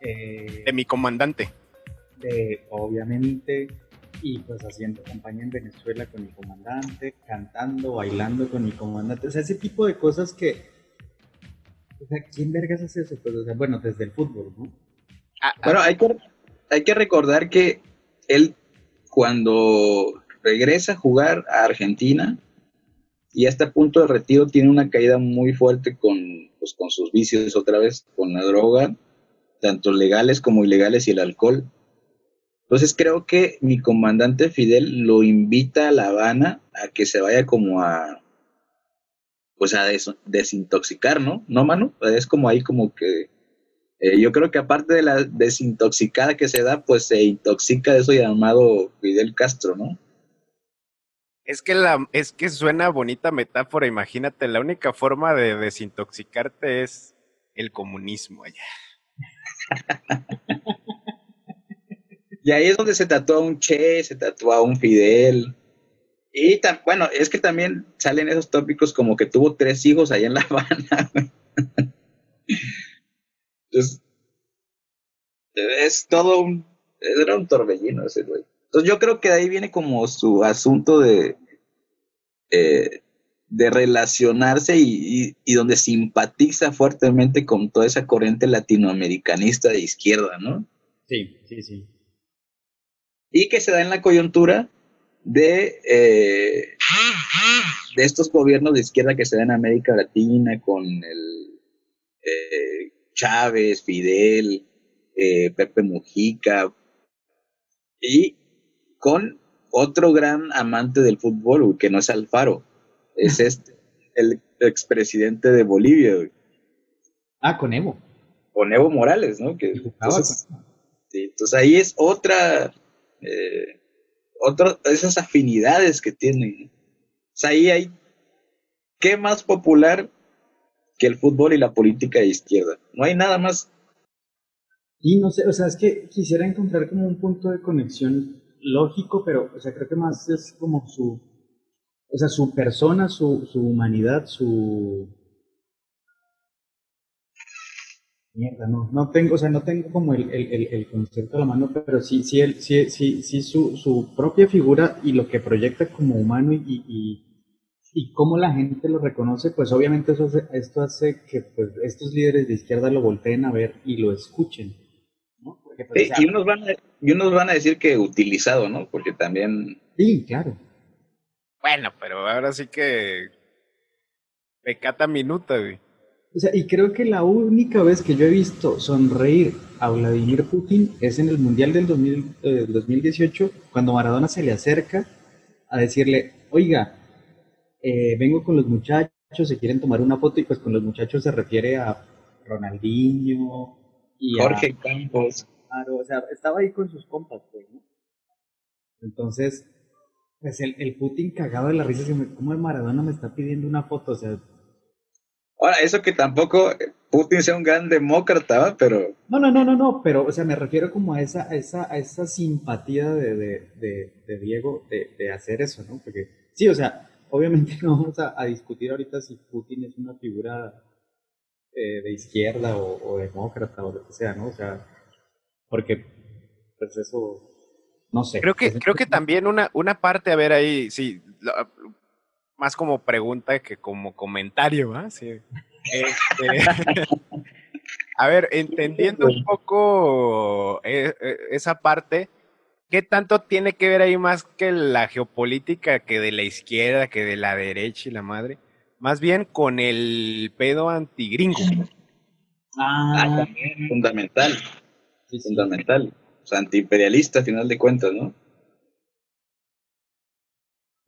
[SPEAKER 4] Eh,
[SPEAKER 6] de mi comandante.
[SPEAKER 4] De, obviamente, y pues haciendo campaña en Venezuela con mi comandante, cantando, bailando con mi comandante, o sea, ese tipo de cosas que, o sea, ¿quién vergas hace eso? Pues, o sea, bueno, desde el fútbol, ¿no?
[SPEAKER 5] Ah, bueno, hay que, hay que recordar que él cuando regresa a jugar a Argentina y hasta punto de retiro tiene una caída muy fuerte con, pues, con sus vicios otra vez, con la droga, tanto legales como ilegales y el alcohol. Entonces creo que mi comandante Fidel lo invita a La Habana a que se vaya como a pues a des desintoxicar, ¿no? ¿No, Manu? Es como ahí como que eh, yo creo que aparte de la desintoxicada que se da, pues se intoxica de eso llamado Fidel Castro, ¿no?
[SPEAKER 6] Es que la es que suena bonita metáfora, imagínate, la única forma de desintoxicarte es el comunismo allá.
[SPEAKER 5] Y ahí es donde se tatúa un Che, se tatúa un Fidel. Y bueno, es que también salen esos tópicos como que tuvo tres hijos allá en La Habana. Entonces, es todo un. Era un torbellino ese güey. Entonces, yo creo que de ahí viene como su asunto de. Eh, de relacionarse y, y, y, donde simpatiza fuertemente con toda esa corriente latinoamericanista de izquierda, ¿no?
[SPEAKER 4] Sí, sí, sí
[SPEAKER 5] y que se da en la coyuntura de, eh, de estos gobiernos de izquierda que se dan en América Latina con el eh, Chávez, Fidel, eh, Pepe Mujica y con otro gran amante del fútbol, que no es Alfaro, es este, el expresidente de Bolivia. Güey.
[SPEAKER 4] Ah, con Evo.
[SPEAKER 5] Con Evo Morales, ¿no? Que, entonces, sí, entonces ahí es otra eh, otro, esas afinidades que tienen. O sea, ahí hay, ¿qué más popular que el fútbol y la política de izquierda? No hay nada más.
[SPEAKER 4] Y no sé, o sea, es que quisiera encontrar como un punto de conexión lógico, pero, o sea, creo que más es como su, o sea, su persona, su, su humanidad, su, Mierda, no, no tengo, o sea, no tengo como el, el, el concepto a la mano, pero sí, sí, el, sí, sí, sí su, su propia figura y lo que proyecta como humano y, y, y cómo la gente lo reconoce, pues obviamente eso hace, esto hace que pues, estos líderes de izquierda lo volteen a ver y lo escuchen. ¿no?
[SPEAKER 5] Porque, pues, sí, o sea, y, unos van a, y unos van a decir que utilizado, ¿no? Porque también...
[SPEAKER 4] Sí, claro.
[SPEAKER 6] Bueno, pero ahora sí que pecata minuta, güey.
[SPEAKER 4] O sea, y creo que la única vez que yo he visto sonreír a Vladimir Putin es en el Mundial del 2000, eh, 2018, cuando Maradona se le acerca a decirle, oiga, eh, vengo con los muchachos, se quieren tomar una foto, y pues con los muchachos se refiere a Ronaldinho y a-
[SPEAKER 5] Jorge Campos.
[SPEAKER 4] Claro, o sea, estaba ahí con sus compas, pues, ¿no? Entonces, pues el, el Putin cagado de la risa, ¿cómo el Maradona me está pidiendo una foto? O sea,
[SPEAKER 5] Ahora, eso que tampoco Putin sea un gran demócrata, ¿va? pero
[SPEAKER 4] no, no, no, no, no, pero, o sea, me refiero como a esa, a esa, a esa simpatía de, de, de, de Diego de, de hacer eso, ¿no? Porque, sí, o sea, obviamente no vamos a, a discutir ahorita si Putin es una figura eh, de izquierda o, o demócrata o lo que sea, ¿no? O sea, porque, pues eso, no sé.
[SPEAKER 6] Creo que,
[SPEAKER 4] Pues,
[SPEAKER 6] creo que también una, una parte, a ver ahí, sí, más como pregunta que como comentario, ¿va? Sí. Este, a ver, entendiendo un poco eh, eh, esa parte, ¿qué tanto tiene que ver ahí más que la geopolítica, que de la izquierda, que de la derecha y la madre? Más bien con el pedo antigringo.
[SPEAKER 5] ah,
[SPEAKER 4] Ah,
[SPEAKER 5] también fundamental,
[SPEAKER 4] sí, sí.
[SPEAKER 5] fundamental. O sea, antiimperialista a final de cuentas, ¿no?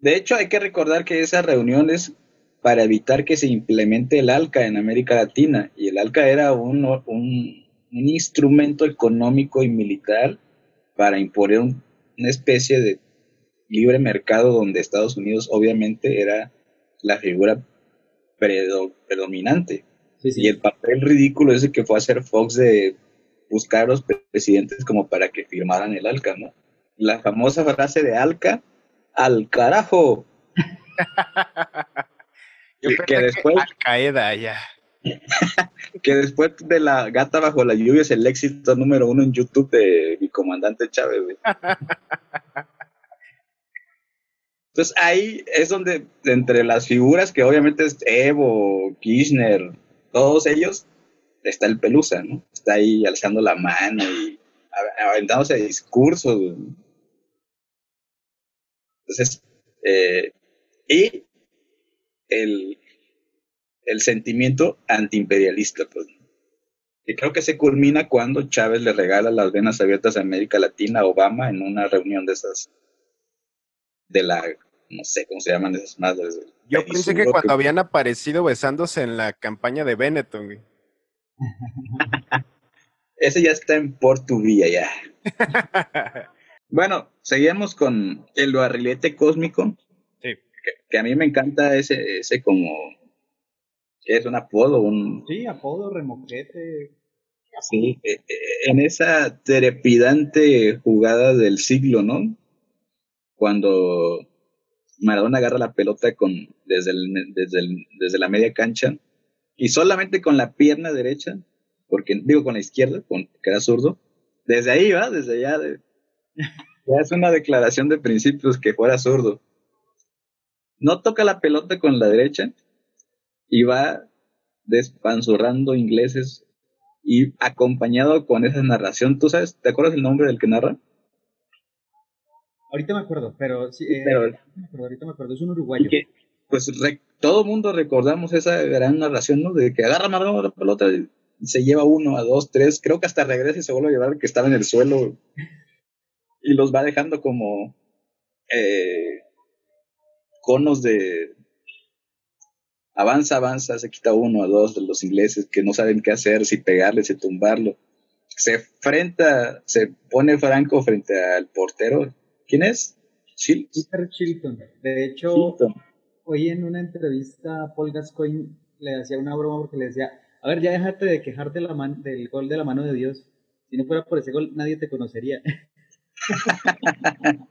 [SPEAKER 5] De hecho, hay que recordar que esas reuniones para evitar que se implemente el ALCA en América Latina, y el ALCA era un, un, un instrumento económico y militar para imponer un- una especie de libre mercado donde Estados Unidos obviamente era la figura predo- predominante.
[SPEAKER 4] Sí, sí.
[SPEAKER 5] Y el papel ridículo ese que fue hacer Fox de buscar a los presidentes como para que firmaran el ALCA, ¿no? La famosa frase de ALCA, al carajo.
[SPEAKER 6] Yo
[SPEAKER 5] Que- después-
[SPEAKER 6] Al Qaeda ya.
[SPEAKER 5] Que después de la gata bajo la lluvia es el éxito número uno en YouTube de mi comandante Chávez, güey. Entonces ahí es donde, entre las figuras que obviamente es Evo, Kirchner, todos ellos, está el Pelusa, ¿no? Está ahí alzando la mano y a- aventándose discursos. güey. Entonces, eh, y el, el sentimiento antiimperialista, pues. Que creo que se culmina cuando Chávez le regala las venas abiertas a América Latina a Obama en una reunión de esas, de la, no sé cómo se llaman esas madres.
[SPEAKER 6] Yo pensé que cuando habían aparecido besándose en la campaña de Benetton, güey.
[SPEAKER 5] Ese ya está en Portuvía ya. Bueno, seguimos con el barrilete cósmico.
[SPEAKER 6] Sí.
[SPEAKER 5] Que, que a mí me encanta ese, ese como, es un apodo, un,
[SPEAKER 4] Sí, apodo, remoquete.
[SPEAKER 5] Sí, eh, eh, en esa trepidante jugada del siglo, ¿no? Cuando Maradona agarra la pelota con, desde, el- desde, el- desde la media cancha y solamente con la pierna derecha, porque digo con la izquierda, con, que era zurdo, desde ahí va, desde allá. de- ya es una declaración de principios que fuera zurdo. No toca la pelota con la derecha y va despanzurrando ingleses y acompañado con esa narración, ¿tú sabes? ¿Te acuerdas el nombre del que narra?
[SPEAKER 4] Ahorita me acuerdo, pero sí, eh,
[SPEAKER 5] Pero-
[SPEAKER 4] ahorita me acuerdo, ahorita me acuerdo, es un uruguayo.
[SPEAKER 5] Que, pues re- todo mundo recordamos esa gran narración, ¿no? De que agarra Maradona la pelota y se lleva uno, a dos, tres, creo que hasta regresa y se vuelve a llevar que estaba en el suelo y los va dejando como eh, conos de avanza, avanza, se quita uno a dos de los ingleses que no saben qué hacer, si pegarle, si tumbarlo. Se enfrenta, se pone Franco frente al portero. ¿Quién es? Chil-
[SPEAKER 4] Peter Chilton. De hecho,
[SPEAKER 5] Chilton.
[SPEAKER 4] hoy en una entrevista Paul Gascoigne le hacía una broma porque le decía, a ver, ya déjate de quejarte la man- del gol de la mano de Dios. Si no fuera por ese gol, nadie te conocería.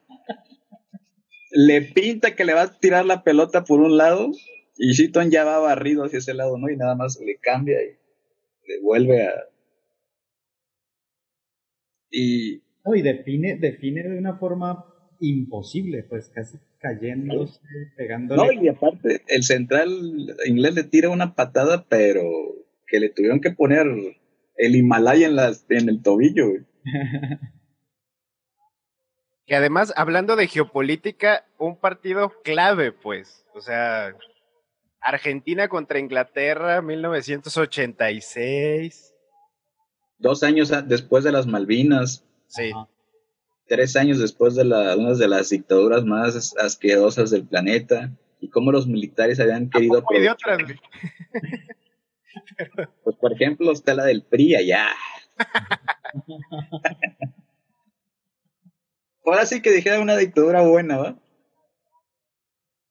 [SPEAKER 5] le pinta que le va a tirar la pelota por un lado y Shiton ya va barrido hacia ese lado, ¿no? Y nada más le cambia y le vuelve a... Y
[SPEAKER 4] No, y define, define de una forma imposible, pues casi cayéndose, pegándole.
[SPEAKER 5] no, y aparte el central inglés le tira una patada, pero que le tuvieron que poner el Himalaya en, las, en el tobillo. güey.
[SPEAKER 6] Que además, hablando de geopolítica, un partido clave, pues. O sea, Argentina contra Inglaterra, 1986.
[SPEAKER 5] Dos años después de las Malvinas,
[SPEAKER 6] Sí.
[SPEAKER 5] Tres años después de la, una de las dictaduras más asquerosas del planeta, y cómo los militares habían querido
[SPEAKER 6] otras.
[SPEAKER 5] Pues, por ejemplo, está la del PRI allá. Ahora sí que dijera una dictadura buena, ¿va?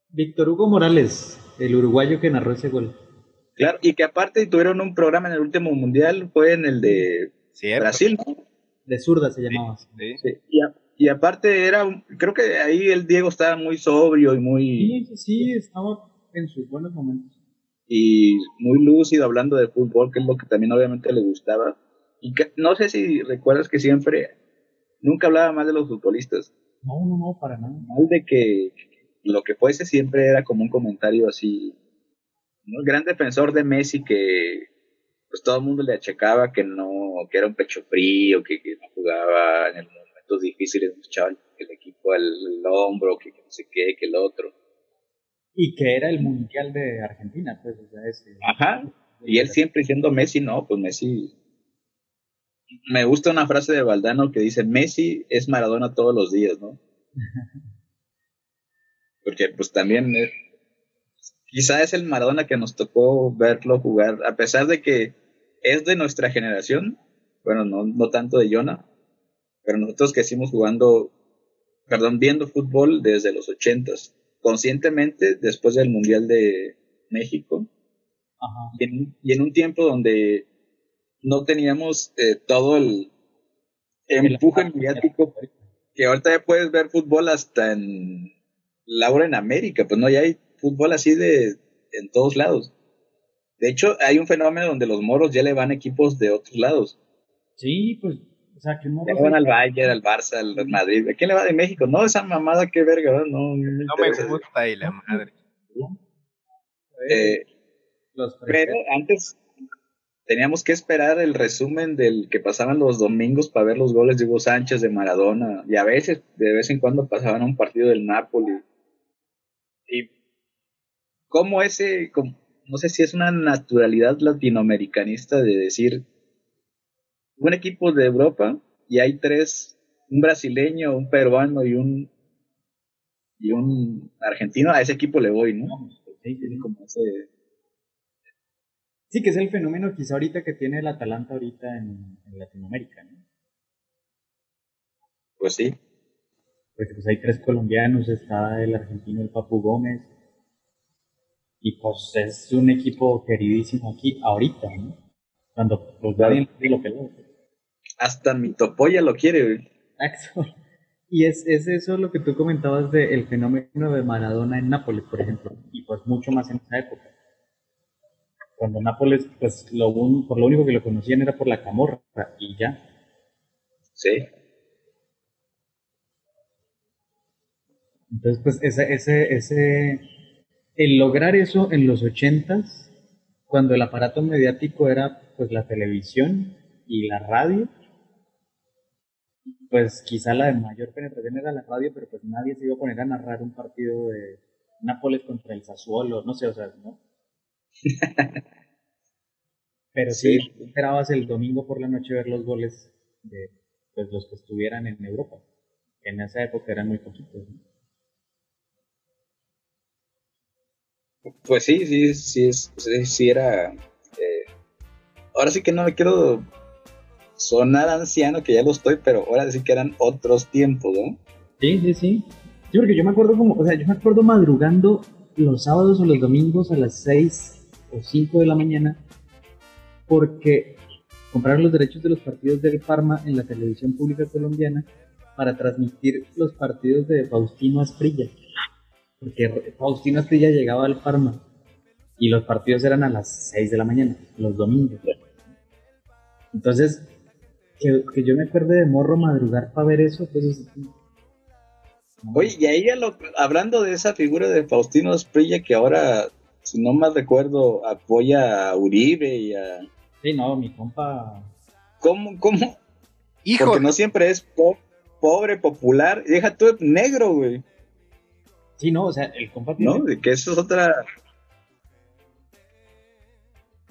[SPEAKER 4] Víctor Hugo Morales, el uruguayo que narró ese gol.
[SPEAKER 5] Claro, y que aparte tuvieron un programa en el último mundial, fue en el de
[SPEAKER 6] Cierto.
[SPEAKER 5] Brasil.
[SPEAKER 4] De zurda se llamaba. así.
[SPEAKER 6] Sí.
[SPEAKER 5] Sí, y, a- y aparte era, un- creo que ahí el Diego estaba muy sobrio y muy,
[SPEAKER 4] Sí, sí, sí, estaba en sus buenos momentos.
[SPEAKER 5] y muy lúcido hablando de fútbol, que es lo que también obviamente le gustaba. Y que, no sé si recuerdas que siempre, nunca hablaba mal de los futbolistas,
[SPEAKER 4] No, no, no, para nada.
[SPEAKER 5] mal de que lo que fuese siempre era como un comentario así, ¿no? el gran defensor de Messi que pues todo el mundo le achacaba que no, que era un pecho frío, que, que no jugaba en el momentos difíciles, echaba el, el equipo al, al hombro, que, que no sé qué, que el otro.
[SPEAKER 4] Y que era el mundial de Argentina, pues, o sea, ese.
[SPEAKER 5] Ajá. Y él siempre diciendo Messi, no, pues Messi. Me gusta una frase de Valdano que dice: Messi es Maradona todos los días, ¿no? Porque, pues también. eh, quizá es el Maradona que nos tocó verlo jugar, a pesar de que es de nuestra generación. Bueno, no, no tanto de Jonah, pero nosotros que hicimos jugando, perdón, viendo fútbol desde los ochentas, conscientemente después del Mundial de México
[SPEAKER 4] Ajá.
[SPEAKER 5] y en, y en un tiempo donde no teníamos eh, todo el empuje mediático que ahorita ya puedes ver fútbol hasta en Laura en América, pues no, ya hay fútbol así de en todos lados. De hecho, hay un fenómeno donde los moros ya le van a equipos de otros lados.
[SPEAKER 4] Sí, pues, o sea, que no
[SPEAKER 5] Ya le van al Bayern, al Barça, al Madrid. ¿A quién le va de México? No, esa mamada, qué verga, ¿verdad? no, no me
[SPEAKER 6] No me gusta y la madre.
[SPEAKER 5] Eh,
[SPEAKER 4] los
[SPEAKER 5] Pero antes teníamos que esperar el resumen del que pasaban los domingos para ver los goles de Hugo Sánchez, de Maradona, y a veces, de vez en cuando pasaban a un partido del Napoli. Y como ese, como- no sé si es una naturalidad latinoamericanista de decir, un equipo de Europa y hay tres, un brasileño, un peruano y un y un argentino, a ese equipo le voy, ¿no?
[SPEAKER 4] Sí, sí, sí.
[SPEAKER 5] Como ese,
[SPEAKER 4] Sí, que es el fenómeno quizá ahorita que tiene el Atalanta ahorita en, en Latinoamérica, ¿no?
[SPEAKER 5] pues sí.
[SPEAKER 4] Porque pues hay tres colombianos, está el argentino, el Papu Gómez, y pues es un equipo queridísimo aquí ahorita, ¿no? Cuando pues nadie lo peló.
[SPEAKER 5] Hasta mi topolla lo quiere, güey.
[SPEAKER 4] Exacto. Y es, es eso lo que tú comentabas del fenómeno de Maradona en Nápoles, por ejemplo, y pues mucho más en esa época. Cuando Nápoles, pues lo, un- por lo único que lo conocían era por la camorra, y ya.
[SPEAKER 5] Sí.
[SPEAKER 4] Entonces, pues ese, ese, ese, el lograr eso en los ochentas, cuando el aparato mediático era pues la televisión y la radio, pues quizá la de mayor penetración era la radio, pero pues nadie se iba a poner a narrar un partido de Nápoles contra el Sassuolo, no sé, o sea, ¿no? Pero sí,
[SPEAKER 5] Sí.
[SPEAKER 4] esperabas el domingo por la noche ver los goles de pues, los que estuvieran en Europa, que en esa época eran muy poquitos. ¿no?
[SPEAKER 5] Pues sí, sí, sí, sí, sí era. eh, ahora sí que no me quiero sonar anciano, que ya lo estoy, pero ahora sí que eran otros tiempos, ¿no?
[SPEAKER 4] Sí, sí, sí. Sí, porque yo me acuerdo como, o sea, yo me acuerdo madrugando los sábados o los domingos a las 6 o 5 de la mañana porque compraron los derechos de los partidos del Parma en la televisión pública colombiana para transmitir los partidos de Faustino Asprilla. Porque Faustino Asprilla llegaba al Parma y los partidos eran a las 6 de la mañana, los domingos. Entonces, que, que yo me acuerde de morro madrugar para ver eso, pues es-
[SPEAKER 5] Oye, y ahí a lo- hablando de esa figura de Faustino Esprilla, que ahora, si no mal recuerdo, apoya a Uribe y a.
[SPEAKER 4] Sí, no, mi compa.
[SPEAKER 5] ¿Cómo? ¿Cómo?
[SPEAKER 6] Hijo,
[SPEAKER 5] Porque no siempre es po- pobre, popular. Deja tú negro, güey.
[SPEAKER 4] Sí, no, o sea, el compa tiene.
[SPEAKER 5] ¿No? De que eso es otra.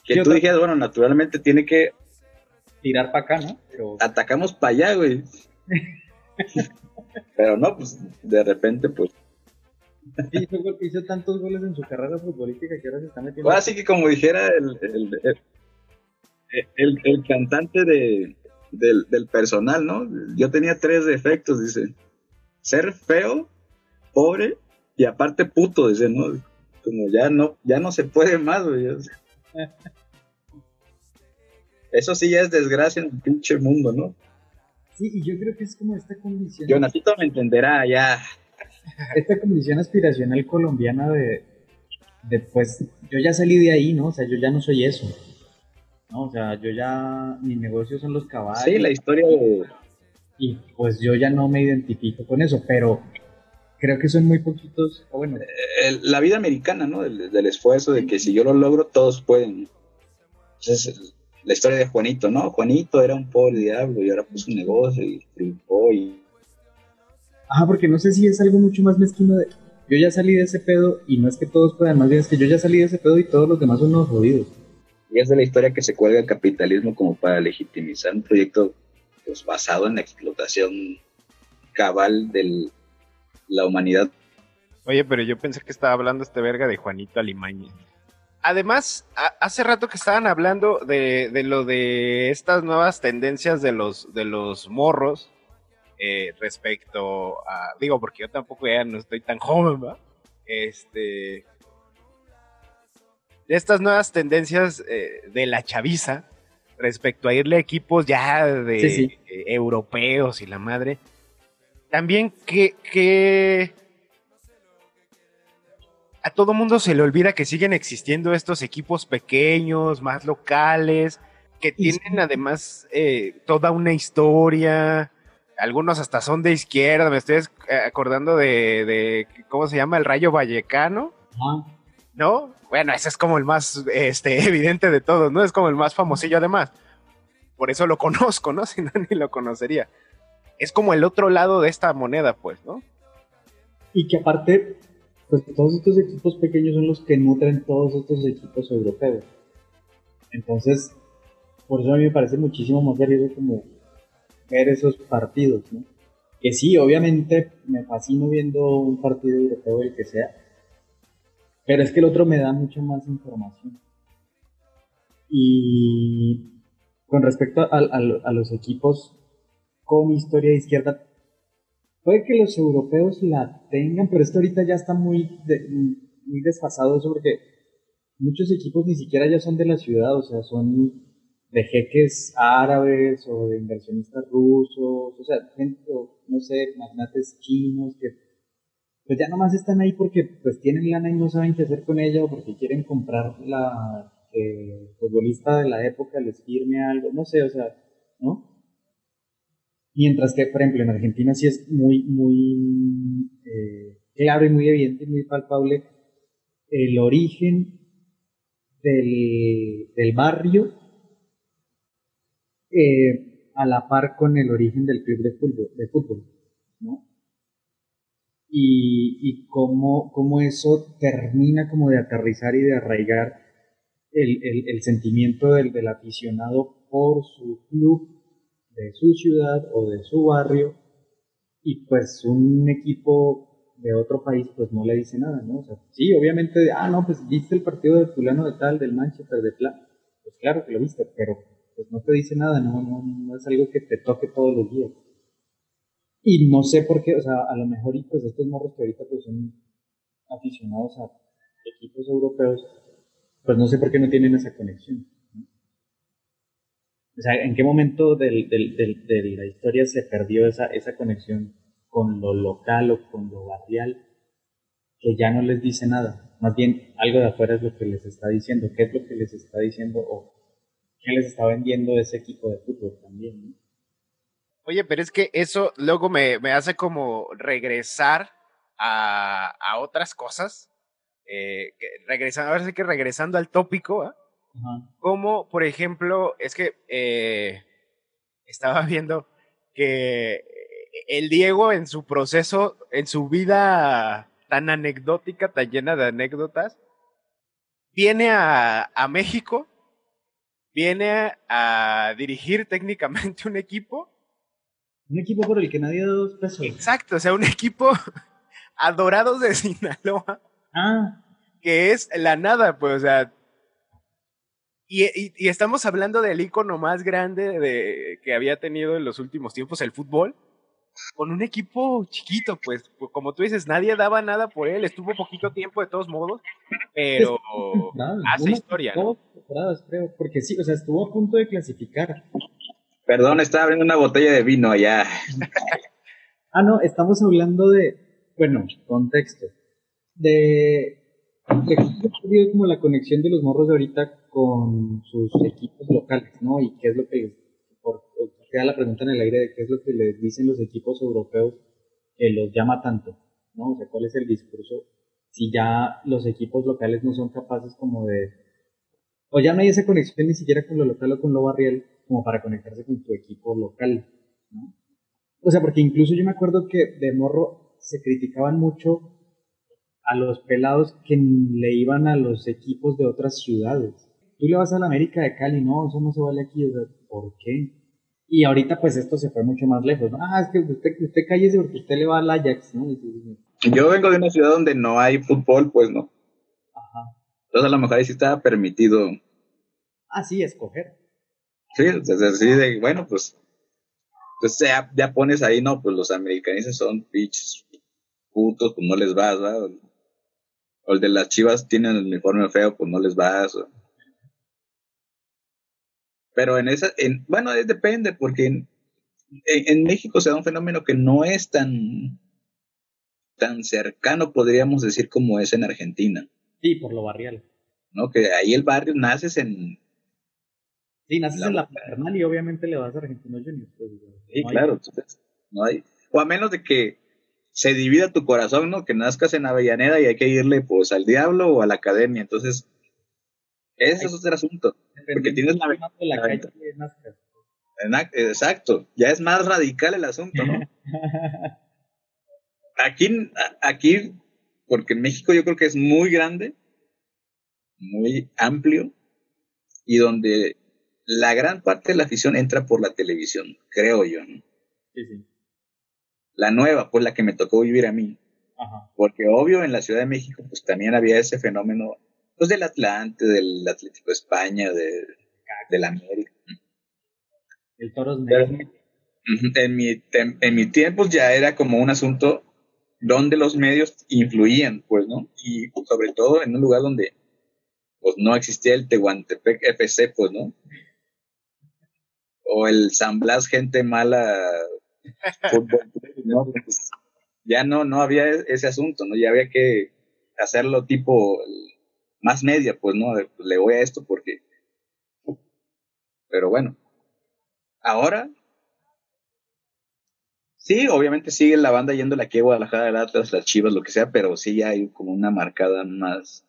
[SPEAKER 5] Que tú dijeras, bueno, naturalmente tiene que
[SPEAKER 4] Tirar para acá, ¿no? Pero
[SPEAKER 5] atacamos para allá, güey. Pero no, pues de repente, pues.
[SPEAKER 4] sí, hizo, tantos goles en su carrera futbolística que ahora se está metiendo.
[SPEAKER 5] Ahora sí que como dijera el, el, el, el- el cantante de, del, del personal, ¿no? Yo tenía tres defectos, dice. Ser feo, pobre y aparte puto, dice, ¿no? Como ya no, ya no se puede más, güey. Eso sí ya es desgracia en el pinche mundo, ¿no?
[SPEAKER 4] Sí, y yo creo que es como esta condición,
[SPEAKER 5] Jonatito me entenderá, ya.
[SPEAKER 4] esta condición aspiracional colombiana de, de, pues, yo ya salí de ahí, ¿no? O sea, yo ya no soy eso. ¿no? O sea, yo ya, mi negocio son los caballos.
[SPEAKER 5] Sí, la historia de,
[SPEAKER 4] y pues yo ya no me identifico con eso, pero creo que son muy poquitos, o bueno,
[SPEAKER 5] el- la vida americana, ¿no? Del, del esfuerzo de que si yo lo logro, todos pueden. Entonces, la historia de Juanito, ¿no? Juanito era un pobre diablo y ahora puso un negocio y triunfó y
[SPEAKER 4] ah, porque no sé si es algo mucho más mezquino de, yo ya salí de ese pedo y no es que todos puedan, más bien es que yo ya salí de ese pedo y todos los demás son unos jodidos.
[SPEAKER 5] Y es de la historia que se cuelga el capitalismo como para legitimizar un proyecto pues, basado en la explotación cabal de la humanidad.
[SPEAKER 6] Oye, pero yo pensé que estaba hablando este verga de Juanito Alimaña. Además, hace rato que estaban hablando de, de lo de estas nuevas tendencias de los, de los morros eh, respecto a, digo, porque yo tampoco ya no estoy tan joven, ¿va? Este, de estas nuevas tendencias eh, de la chaviza respecto a irle a equipos ya de
[SPEAKER 4] Sí, sí.
[SPEAKER 6] eh, europeos y la madre. También que, que a todo mundo se le olvida que siguen existiendo estos equipos pequeños, más locales, que tienen además eh, toda una historia. Algunos hasta son de izquierda. Me estoy eh, acordando de, de ¿cómo se llama? El Rayo Vallecano. ¿no? Bueno, ese es como el más este, evidente de todos, ¿no? Es como el más famosillo además. Por eso lo conozco, ¿no? Si no, ni lo conocería. Es como el otro lado de esta moneda, pues, ¿no?
[SPEAKER 4] Y que aparte, pues todos estos equipos pequeños son los que nutren todos estos equipos europeos. Entonces, por eso a mí me parece muchísimo más valioso como ver esos partidos, ¿no? Que sí, obviamente me fascino viendo un partido europeo, el que sea, pero es que el otro me da mucha más información. Y con respecto a los equipos con historia de izquierda, puede que los europeos la tengan, pero esto ahorita ya está muy, de- muy desfasado eso porque muchos equipos ni siquiera ya son de la ciudad, o sea, son de jeques árabes o de inversionistas rusos, o sea, gente, no sé, magnates chinos que pues ya nomás están ahí porque pues tienen lana y no saben qué hacer con ella o porque quieren comprar la eh, futbolista de la época les firme algo, no sé, o sea, ¿no? Mientras que, por ejemplo, en Argentina sí es muy, muy eh, claro y muy evidente y muy palpable el origen del, del barrio eh, a la par con el origen del club de fútbol, de fútbol ¿no? Y, y cómo, cómo eso termina como de aterrizar y de arraigar el, el- el sentimiento del, del aficionado por su club, de su ciudad o de su barrio, y pues un equipo de otro país pues no le dice nada, ¿no? Sí, obviamente, ah, no, pues viste el partido de fulano de tal, del Manchester, de plan, pues claro que lo viste, pero pues no te dice nada, no, no, no es algo que te toque todos los días. Y no sé por qué, o sea, a lo mejor y pues estos morros que ahorita pues son aficionados a equipos europeos, pues no sé por qué no tienen esa conexión. O sea, ¿en qué momento de la historia se perdió esa, conexión con lo local o con lo barrial que ya no les dice nada? Más bien, algo de afuera es lo que les está diciendo. ¿Qué es lo que les está diciendo o qué les está vendiendo ese equipo de fútbol también? ¿no?
[SPEAKER 6] Oye, pero es que eso luego me, hace como regresar a, otras cosas. Eh, que regresando, ahora sí que regresando al tópico, como por ejemplo, es que eh, estaba viendo que el Diego en su proceso, en su vida tan anecdótica, tan llena de anécdotas, viene a, a México viene a, a dirigir técnicamente un equipo.
[SPEAKER 4] Un equipo por el que nadie da dos pesos.
[SPEAKER 6] Exacto, o sea, un equipo adorados de Sinaloa,
[SPEAKER 4] Ah,
[SPEAKER 6] que es la nada, pues, o sea. Y, y- y estamos hablando del icono más grande de, que había tenido en los últimos tiempos, el fútbol, con un equipo chiquito, pues, pues, como tú dices, nadie daba nada por él, estuvo poquito tiempo de todos modos, pero
[SPEAKER 4] nada,
[SPEAKER 6] hace historia, ¿no?
[SPEAKER 4] temporadas, creo, porque sí, o sea, estuvo a punto de clasificar.
[SPEAKER 5] Perdón, estaba abriendo una botella de vino allá.
[SPEAKER 4] Ah, no, estamos hablando de, bueno, contexto, de, de cómo ha perdido como la conexión de los morros de ahorita con sus equipos locales, ¿no? Y qué es lo que por, queda la pregunta en el aire de qué es lo que les dicen los equipos europeos que los llama tanto, ¿no? O sea, cuál es el discurso si ya los equipos locales no son capaces como de, o ya no hay esa conexión ni siquiera con lo local o con lo barrial como para conectarse con tu equipo local, ¿no? O sea, porque incluso yo me acuerdo que de morro se criticaban mucho a los pelados que le iban a los equipos de otras ciudades. Tú le vas a la América de Cali, no, eso no se vale aquí, o sea, ¿por qué? Y ahorita pues esto se fue mucho más lejos, ¿no? Ah, es que usted, usted cállese porque usted le va al Ajax, ¿no?
[SPEAKER 5] Yo vengo de una ciudad donde no hay fútbol, pues no.
[SPEAKER 4] Ajá.
[SPEAKER 5] Entonces a lo mejor ahí sí estaba permitido.
[SPEAKER 4] Ah, sí, escoger.
[SPEAKER 5] Sí, sea, así de, bueno, pues. Entonces ya, ya pones ahí, no, pues los americanistas son bichos putos, pues no les vas, ¿va? O el de las chivas tienen el uniforme feo, pues no les vas. o- Pero en esa, en, bueno, depende, porque en, en, en México se da un fenómeno que no es tan, tan cercano, podríamos decir, como es en Argentina,
[SPEAKER 4] Sí, por lo barrial.
[SPEAKER 5] ¿no? Que ahí el barrio naces en,
[SPEAKER 4] Sí, naces
[SPEAKER 5] La-
[SPEAKER 4] en la paternal y obviamente le vas a Argentinos Juniors. pues,
[SPEAKER 5] Sí, claro. entonces, no hay. O a menos de que se divida tu corazón, ¿no? Que nazcas en Avellaneda y hay que irle pues al diablo o a la academia. Entonces, ese es otro asunto. Porque tienes la,
[SPEAKER 4] de la
[SPEAKER 5] la
[SPEAKER 4] calle
[SPEAKER 5] Exacto. Ya es más radical el asunto, ¿no? Aquí, aquí, porque en México yo creo que es muy grande, muy amplio, y donde la gran parte de la afición entra por la televisión, creo yo, ¿no?
[SPEAKER 4] Sí, sí.
[SPEAKER 5] La nueva, pues la que me tocó vivir a mí.
[SPEAKER 4] Ajá.
[SPEAKER 5] Porque obvio en la Ciudad de México pues también había ese fenómeno pues del Atlante, del Atlético de España, de, del América.
[SPEAKER 4] El Toros
[SPEAKER 5] En mi, en mi tiempo ya era como un asunto donde los medios influían, pues, ¿no? Y sobre todo en un lugar donde pues no existía el Tehuantepec FC, pues, ¿no? O el San Blas Gente Mala Fútbol, ¿no? Pues, ya no, no había ese asunto, ¿no? Ya había que hacerlo tipo más media, pues, ¿no? Pues, Le voy a esto porque... Pero bueno, ahora Sí, obviamente sigue la banda yendo aquí a Guadalajara, el Atlas, las Chivas, lo que sea, pero sí hay como una marcada más,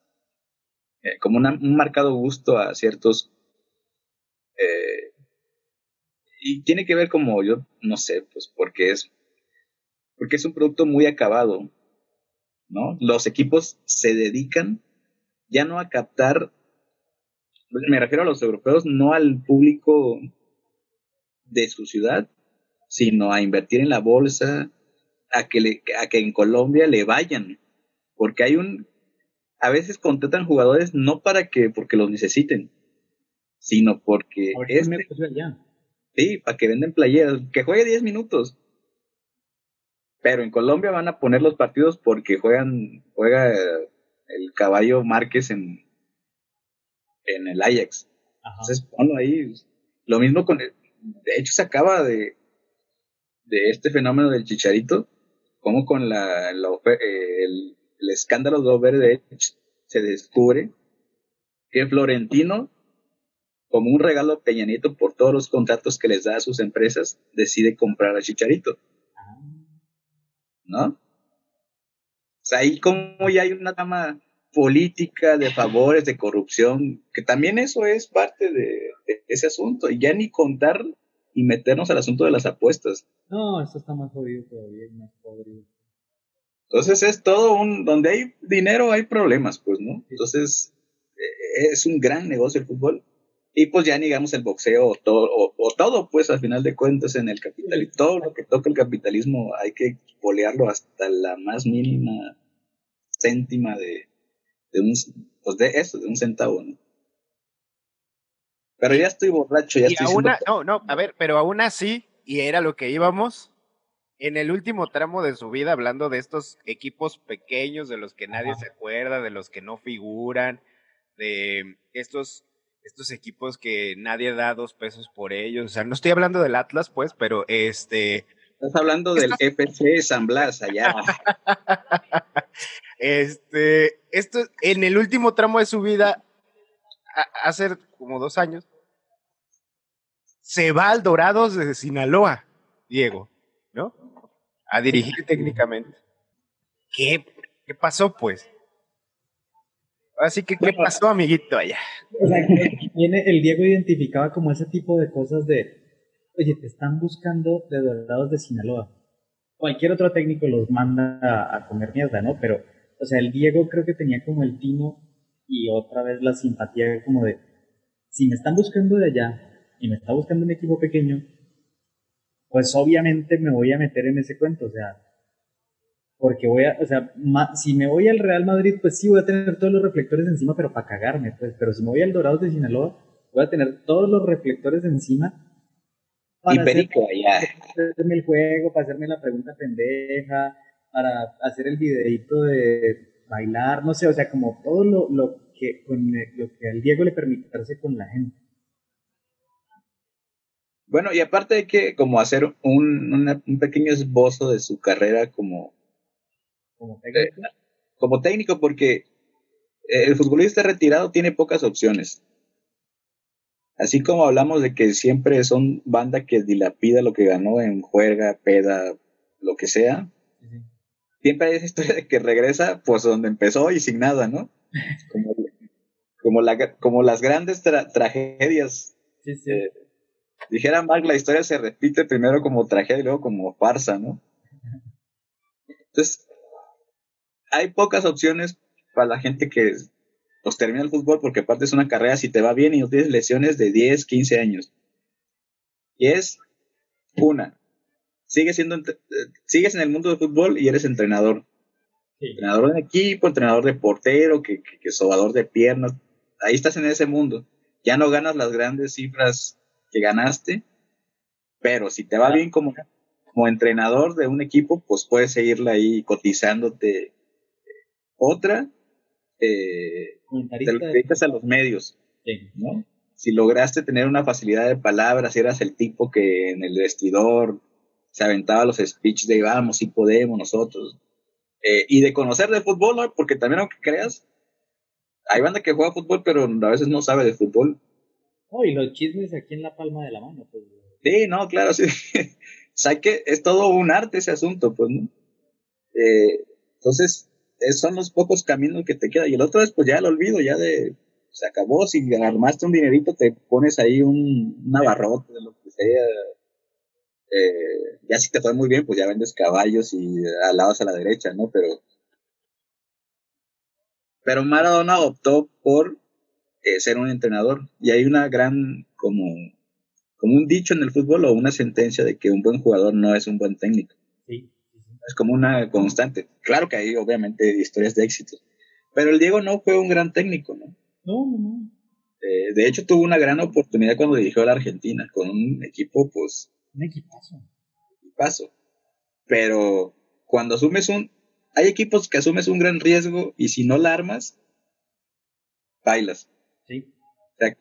[SPEAKER 5] eh, como una- un marcado gusto a ciertos, eh, y tiene que ver como yo, no sé, pues porque es, porque es un producto muy acabado, ¿no? Los equipos se dedican ya no a captar, me refiero a los europeos, no al público de su ciudad, sino a invertir en la bolsa, a que, le, a que en Colombia le vayan, porque hay un, a veces contratan jugadores no para que, porque los necesiten, sino porque
[SPEAKER 4] si
[SPEAKER 5] este, sí, para que venden playeras, que juegue 10 minutos. Pero en Colombia van a poner los partidos porque juegan, juega el caballo Márquez en, en el Ajax.
[SPEAKER 4] Ajá.
[SPEAKER 5] Entonces, ponlo ahí. Lo mismo con. el- de hecho, se acaba de. de este fenómeno del chicharito. Como con la, eh, el, el escándalo de Overdetch se descubre que Florentino, como un regalo a Peña Nieto por todos los contratos que les da a sus empresas, decide comprar a Chicharito. ¿No? O sea, ahí como ya hay una trama política de favores, de corrupción, que también eso es parte de, de ese asunto, y ya ni contar y meternos al asunto de las apuestas.
[SPEAKER 4] No, esto está más jodido todavía, más podrido.
[SPEAKER 5] Entonces es todo un, donde hay dinero hay problemas, pues, ¿no? Entonces eh, es un gran negocio el fútbol Y pues ya digamos el boxeo o todo, o, todo pues al final de cuentas en el capitalismo, todo lo que toca el capitalismo hay que bolearlo hasta la más mínima céntima de, de un, pues de eso, de un centavo, ¿no? Pero ya estoy borracho, ya estoy
[SPEAKER 6] No, no, a ver, pero aún así, y era lo que íbamos, en el último tramo de su vida, hablando de estos equipos pequeños, de los que nadie se acuerda, de los que no figuran, de estos, estos equipos que nadie da dos pesos por ellos. O sea, no estoy hablando del Atlas, pues, pero este.
[SPEAKER 5] Estás hablando del FC San Blas allá.
[SPEAKER 6] este, esto, en el último tramo de su vida, hace como dos años, se va al Dorados de Sinaloa, Diego, ¿no? A dirigir técnicamente. ¿Qué, qué pasó, pues? Así que, ¿qué pasó, amiguito, allá?
[SPEAKER 4] O sea, viene, el Diego identificaba como ese tipo de cosas de, oye, te están buscando de Dorados de Sinaloa. Cualquier otro técnico los manda a, a comer mierda, ¿no? Pero, o sea, el Diego creo que tenía como el tino y otra vez la simpatía como de, si me están buscando de allá y me está buscando un equipo pequeño, pues obviamente me voy a meter en ese cuento, o sea, porque voy a, o sea, si me voy al Real Madrid, pues sí voy a tener todos los reflectores encima, pero para cagarme, pues, pero si me voy al Dorados de Sinaloa, voy a tener todos los reflectores encima.
[SPEAKER 5] Para y allá.
[SPEAKER 4] hacerme el juego, para hacerme la pregunta pendeja, para hacer el videito de bailar, no sé, o sea, como todo lo, lo que, con lo que al Diego le permite con la gente.
[SPEAKER 5] Bueno, y aparte de que como hacer un, un pequeño esbozo de su carrera como,
[SPEAKER 4] como técnico,
[SPEAKER 5] eh, como técnico porque eh, el futbolista retirado tiene pocas opciones. Así como hablamos de que siempre son banda que dilapida lo que ganó en juerga, peda, lo que sea. Siempre hay esa historia de que regresa pues donde empezó y sin nada, ¿no? Como, como, la, como las grandes tragedias.
[SPEAKER 4] Sí, sí.
[SPEAKER 5] Eh, dijera Mark, la historia se repite primero como tragedia y luego como farsa, ¿no? Entonces, hay pocas opciones para la gente que pues, termina el fútbol porque aparte es una carrera si te va bien y no tienes lesiones de 10, 15 años. Y es una, sigues siendo sigues en el mundo del fútbol y eres entrenador. Entrenador de equipo, entrenador de portero, que, que, sobador de piernas. Ahí estás en ese mundo. Ya no ganas las grandes cifras que ganaste, pero si te va bien como, como entrenador de un equipo, pues puedes seguirla ahí cotizándote otra, eh, te dedicas a los medios, ¿no? Si lograste tener una facilidad de palabras, si eras el tipo que en el vestidor se aventaba los speeches de vamos, si podemos nosotros, eh, y de conocer de fútbol, ¿no? porque también aunque creas, hay banda que juega fútbol, pero a veces no sabe de fútbol.
[SPEAKER 4] Oh, y los chismes aquí en la palma de la mano. Pues.
[SPEAKER 5] Sí, no, claro, sí. o que es todo un arte ese asunto, pues, ¿no? Eh, entonces, son los pocos caminos que te quedan. Y el otro es, pues ya lo olvido, ya de, se acabó, si armaste un dinerito, te pones ahí un, un abarrote de lo que sea. Eh, ya si te fue muy bien, pues ya vendes caballos y alados a la derecha, ¿no? Pero, pero Maradona optó por eh, ser un entrenador. Y hay una gran, como, como un dicho en el fútbol o una sentencia de que un buen jugador no es un buen técnico. Es como una constante. Claro que hay obviamente historias de éxito, pero el Diego no fue un gran técnico, ¿no?
[SPEAKER 4] No, no,
[SPEAKER 5] eh, de hecho, tuvo una gran oportunidad cuando dirigió a la Argentina, con un equipo, pues...
[SPEAKER 4] Un equipazo.
[SPEAKER 5] Equipazo. Pero cuando asumes un... Hay equipos que asumes un gran riesgo y si no la armas, bailas.
[SPEAKER 4] Sí.
[SPEAKER 5] O sea,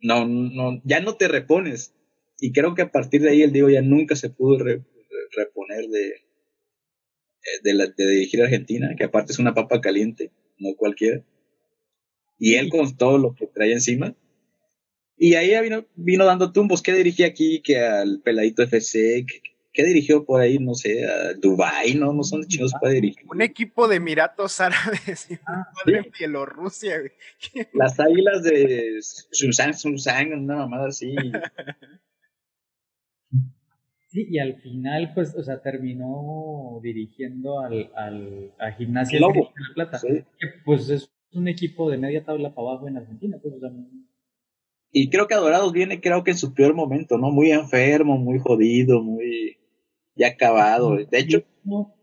[SPEAKER 5] no, no, ya no te repones. Y creo que a partir de ahí el Diego ya nunca se pudo reponer de, de, la, de dirigir Argentina, que aparte es una papa caliente, no cualquiera. Y él con todo lo que trae encima. Y ahí vino, vino dando tumbos. ¿Qué dirigía aquí? Que al Peladito FC. ¿Qué, dirigió por ahí? No sé, a Dubai, ¿no? No son chinos para dirigir.
[SPEAKER 6] Un equipo de Emiratos Árabes y ah, Bielorrusia.
[SPEAKER 5] Las águilas de Susan, Susan, una mamada así.
[SPEAKER 4] Sí, y al final, pues, o sea, terminó dirigiendo al, al a Gimnasia de La Plata, que pues es un equipo de media tabla para abajo en Argentina, pues, o sea,
[SPEAKER 5] y creo que Adorados viene, creo que en su peor momento, ¿no? Muy enfermo, muy jodido, muy ya acabado. De hecho,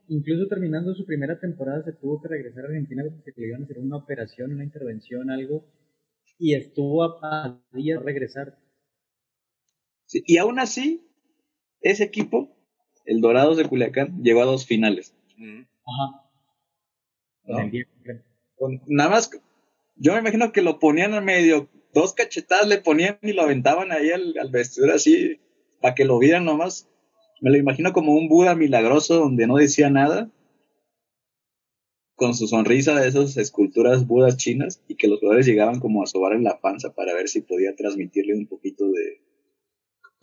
[SPEAKER 4] incluso terminando su primera temporada se tuvo que regresar a Argentina porque le iban a hacer una operación, una intervención, algo, y estuvo a, día de regresar.
[SPEAKER 5] y aún así, ese equipo, el Dorados de Culiacán, llegó a dos finales. Ajá. nada más, yo me imagino que lo ponían en medio, dos cachetadas le ponían y lo aventaban ahí al, al vestidor así, para que lo vieran nomás. Me lo imagino como un Buda milagroso donde no decía nada, con su sonrisa de esas esculturas budas chinas y que los jugadores llegaban como a sobar en la panza para ver si podía transmitirle un poquito de...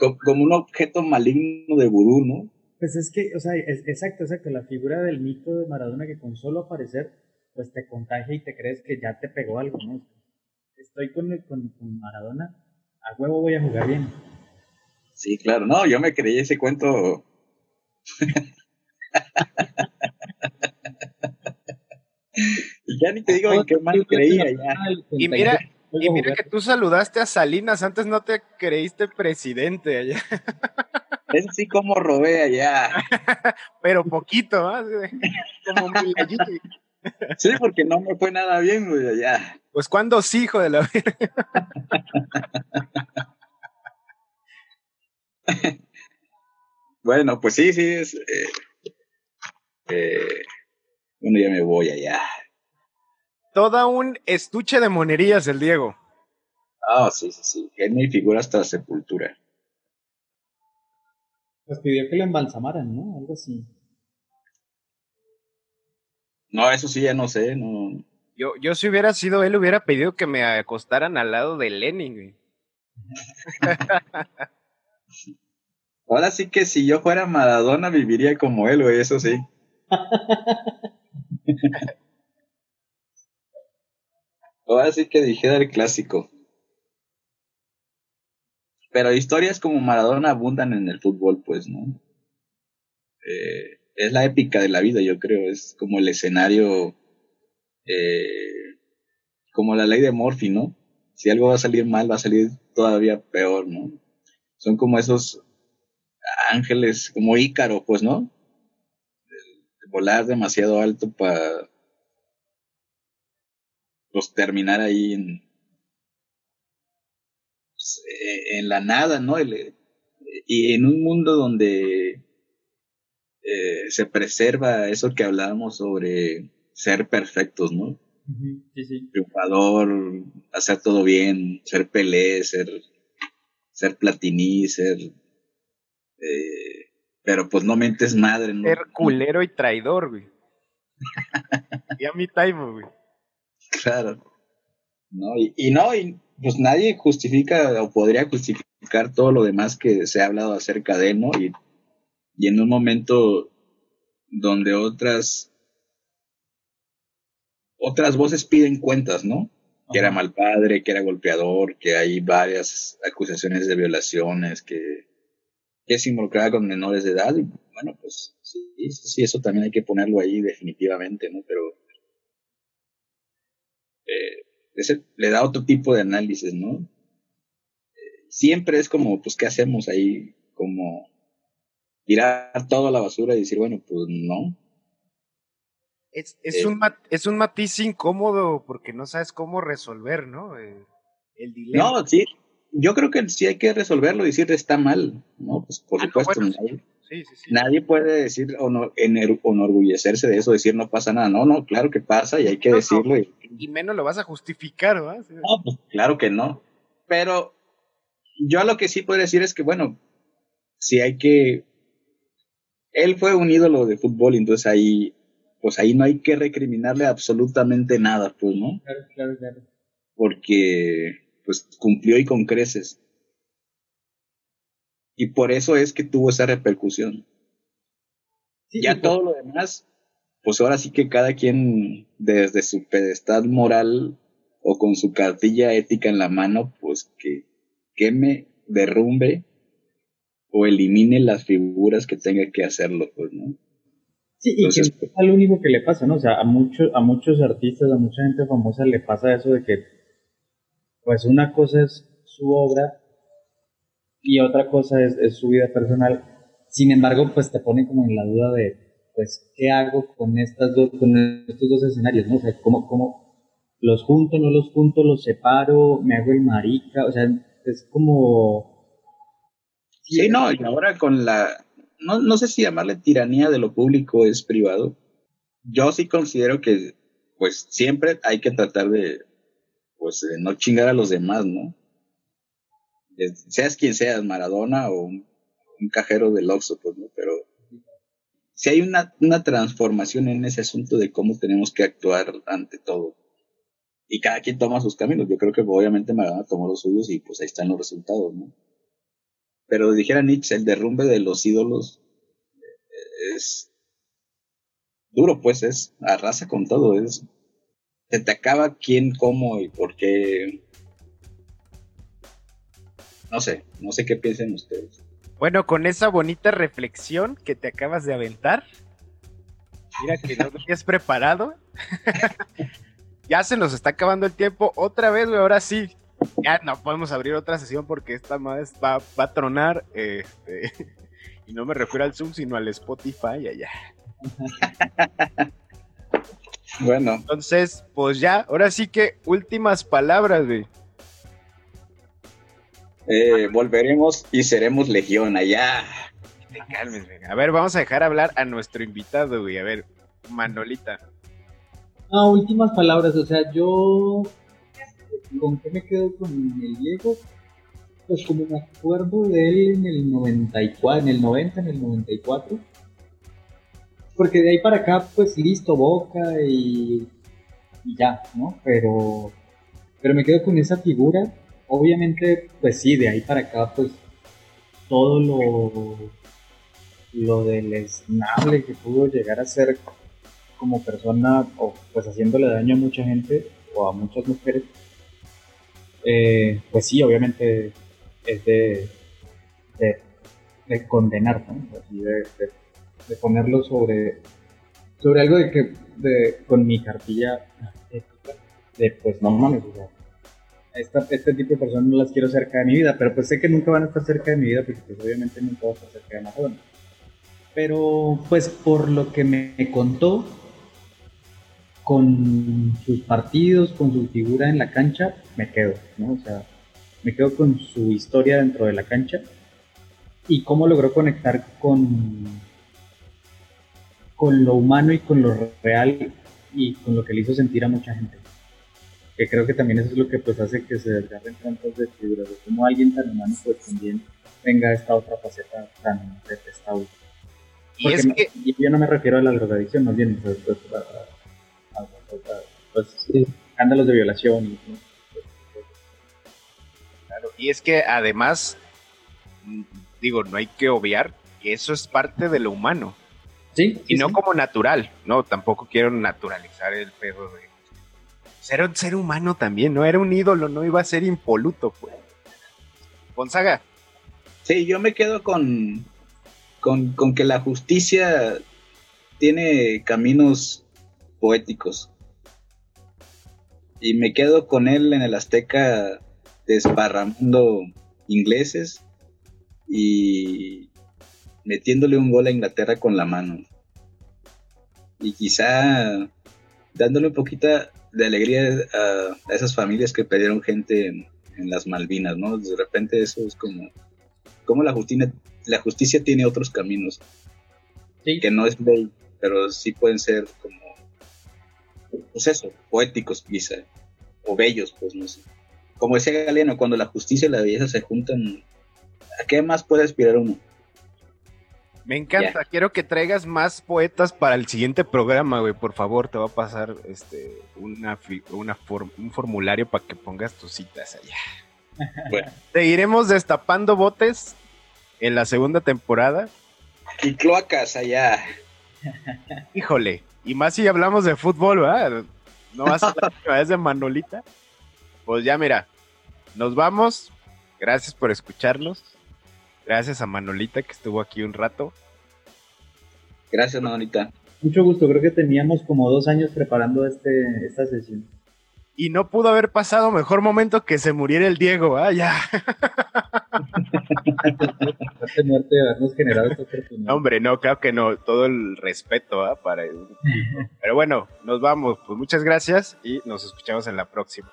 [SPEAKER 5] como un objeto maligno de vudú, ¿no?
[SPEAKER 4] Pues es que, o sea, es, exacto, exacto, la figura del mito de Maradona que con solo aparecer, pues te contagia y te crees que ya te pegó algo, ¿no? Estoy con, con, con Maradona, a huevo voy a jugar bien.
[SPEAKER 5] Sí, claro, no, yo me creí ese cuento. y ya ni te digo en qué mal creía ya.
[SPEAKER 6] Y mira, y mira que tú saludaste a Salinas, antes no te creíste presidente allá.
[SPEAKER 5] Es sí como robé allá.
[SPEAKER 6] Pero poquito, más Como
[SPEAKER 5] Sí, porque no me fue nada bien, güey, allá.
[SPEAKER 6] Pues cuando sí, hijo de la
[SPEAKER 5] bueno, pues sí, sí, es. Eh, eh, bueno, ya me voy allá.
[SPEAKER 6] Toda un estuche de monerías el Diego.
[SPEAKER 5] Ah, sí, sí, sí. Genio y figura hasta la sepultura.
[SPEAKER 4] Pues pidió que le embalsamaran, ¿no? Algo así.
[SPEAKER 5] No, eso sí ya no sé, no.
[SPEAKER 6] Yo, yo si hubiera sido él, hubiera pedido que me acostaran al lado de Lenin,
[SPEAKER 5] Ahora sí que si yo fuera Maradona viviría como él, güey, eso sí. Ahora sí que dijera el clásico. Pero historias como Maradona abundan en el fútbol, pues, ¿no? Eh, es la épica de la vida, yo creo. Es como el escenario, eh, como la ley de Morphy, ¿no? Si algo va a salir mal, va a salir todavía peor, ¿no? Son como esos ángeles como Ícaro, pues, ¿no? volar demasiado alto para pues terminar ahí en, pues, eh, en la nada, ¿no? y en un mundo donde eh, se preserva eso que hablábamos sobre ser perfectos, ¿no?
[SPEAKER 4] Sí, sí.
[SPEAKER 5] Triunfador, hacer todo bien, ser Pelé, ser, ser Platini, ser eh, pero pues no mentes madre, ¿no?
[SPEAKER 6] Ser culero y traidor, güey. y a mi time, güey.
[SPEAKER 5] Claro. No, y, no, y pues nadie justifica o podría justificar todo lo demás que se ha hablado acerca de él, ¿no? Y, y en un momento donde otras otras voces piden cuentas, ¿no? Que era mal padre, que era golpeador, que hay varias acusaciones de violaciones, que que es involucrada con menores de edad. Y bueno, pues sí, sí, eso también hay que ponerlo ahí definitivamente, ¿no? Pero eh, le da otro tipo de análisis, ¿no? Eh, siempre es como, pues, ¿qué hacemos ahí? Como tirar todo a la basura y decir, bueno, pues no.
[SPEAKER 6] Es, es, eh, un, es un matiz incómodo porque no sabes cómo resolver, ¿no? el dilema.
[SPEAKER 5] No, sí, yo creo que sí hay que resolverlo y decir está mal, ¿no? Pues por ah, supuesto, nadie, puede decir o no, enorgullecerse de eso, decir no pasa nada. No, no, claro que pasa y hay que decirlo.
[SPEAKER 6] Y, menos lo vas a justificar, ¿no?
[SPEAKER 5] No, pues claro que no. Pero yo lo que sí puedo decir es que, bueno, si hay que. Él fue un ídolo de fútbol, entonces ahí, pues ahí no hay que recriminarle absolutamente nada, pues, ¿no?
[SPEAKER 4] Claro, claro, claro.
[SPEAKER 5] Porque pues cumplió y con creces. Y por eso es que tuvo esa repercusión. ya todo lo demás, pues ahora sí que cada quien desde su pedestal moral o con su cartilla ética en la mano, pues que queme, derrumbe o elimine las figuras que tenga que hacerlo, pues, ¿no?
[SPEAKER 4] Sí, y que es lo único que le pasa, ¿no? O sea, a muchos, a muchos artistas, a mucha gente famosa le pasa eso de que pues una cosa es su obra y otra cosa es, es su vida personal. Sin embargo, pues te pone como en la duda de, pues, ¿qué hago con, estas dos, con estos dos escenarios? ¿no? O sea, ¿cómo, ¿cómo los junto, no los junto, los separo, me hago el marica? O sea, es como...
[SPEAKER 5] Sí, no, y ahora con la, no, no sé si llamarle tiranía de lo público es privado. Yo sí considero que, pues, siempre hay que tratar de, pues, de no chingar a los demás, ¿no? Seas quien seas, Maradona o un, un cajero del Oxxo, pues, ¿no? Pero si hay una, una transformación en ese asunto de cómo tenemos que actuar ante todo. Y cada quien toma sus caminos. Yo creo que obviamente Maradona tomó los suyos y pues ahí están los resultados, ¿no? Pero dijera Nietzsche, el derrumbe de los ídolos eh, es duro, pues es arrasa con todo, es se te acaba quién, cómo y por qué. No sé, no sé qué piensen ustedes.
[SPEAKER 6] Bueno, con esa bonita reflexión que te acabas de aventar, mira que no te has preparado. ya se nos está acabando el tiempo. Otra vez, güey, ahora sí. Ya no podemos abrir otra sesión porque esta madre va, va a tronar. este, y no me refiero al Zoom, sino al Spotify allá.
[SPEAKER 5] Bueno,
[SPEAKER 6] Entonces, pues ya, ahora sí que últimas palabras, güey.
[SPEAKER 5] Eh, volveremos y seremos legión allá.
[SPEAKER 6] Te calmes, güey. A ver, vamos a dejar hablar a nuestro invitado, güey. A ver, Manolita.
[SPEAKER 4] No, últimas palabras, o sea, yo... ¿Con qué me quedo con el Diego? Pues como me acuerdo de él en el 94, en el 90, en el 94. Porque de ahí para acá, pues listo, Boca y, y ya, ¿no? Pero, pero me quedo con esa figura. Obviamente, pues sí, de ahí para acá, pues todo lo, lo desnable que pudo llegar a ser como persona, o pues haciéndole daño a mucha gente o a muchas mujeres, eh, pues sí, obviamente es de, de, de condenar, ¿no? De, de- ponerlo sobre, sobre algo de que, de, con mi cartilla de pues no mames, o este tipo de personas no las quiero cerca de mi vida, pero pues sé que nunca van a estar cerca de mi vida porque pues obviamente nunca voy a estar cerca de Maradona. Pero pues por lo que me contó, con sus partidos, con su figura en la cancha, me quedo, ¿no? O sea, me quedo con su historia dentro de la cancha y cómo logró conectar con, con lo humano y con lo real y con lo que le hizo sentir a mucha gente. Que creo que también eso es lo que pues hace que se desgarren tantas vestiduras, de cómo alguien tan humano pues también tenga esta otra faceta tan detestable.
[SPEAKER 6] Y es que,
[SPEAKER 4] yo no me refiero a la drogadicción, más bien pues, pues, a, a- a- a- pues, sí, escándalos de violación. y- ¿no?
[SPEAKER 6] claro, y es que además, mm, digo, no hay que obviar que eso es parte de lo humano.
[SPEAKER 4] Sí,
[SPEAKER 6] y
[SPEAKER 4] sí,
[SPEAKER 6] no
[SPEAKER 4] sí.
[SPEAKER 6] como natural, no, tampoco quiero naturalizar el pedo de ser un ser humano también, no era un ídolo, no iba a ser impoluto, pues. Gonzaga,
[SPEAKER 5] Sí, yo me quedo con, con, con que la justicia tiene caminos poéticos. Y me quedo con él en el Azteca desparramando ingleses y metiéndole un gol a Inglaterra con la mano. Y quizá dándole un poquito de alegría a, esas familias que perdieron gente en, en las Malvinas, ¿no? De repente eso es como, como la justicia, la justicia tiene otros caminos,
[SPEAKER 4] Sí.
[SPEAKER 5] que no es ley, pero sí pueden ser como, pues eso, poéticos quizá, o bellos, pues no sé. Como decía Galeano, cuando la justicia y la belleza se juntan, ¿a qué más puede aspirar uno?
[SPEAKER 6] Me encanta, quiero que traigas más poetas para el siguiente programa, güey, por favor, te va a pasar este una, una form- un formulario para que pongas tus citas allá.
[SPEAKER 5] Bueno.
[SPEAKER 6] Seguiremos destapando botes en la segunda temporada.
[SPEAKER 5] Y cloacas allá.
[SPEAKER 6] Híjole, y más si hablamos de fútbol, ¿verdad? No vas a hablar de Manolita. Pues ya, mira, nos vamos. Gracias por escucharnos. Gracias a Manolita que estuvo aquí un rato.
[SPEAKER 5] Gracias, Manolita.
[SPEAKER 4] Mucho gusto, creo que teníamos como dos años preparando este, esta sesión.
[SPEAKER 6] y no pudo haber pasado mejor momento que se muriera el Diego, ah, ya. Hombre, no, claro que no, todo el respeto ¿ah? para él. Pero bueno, nos vamos, pues muchas gracias y nos escuchamos en la próxima.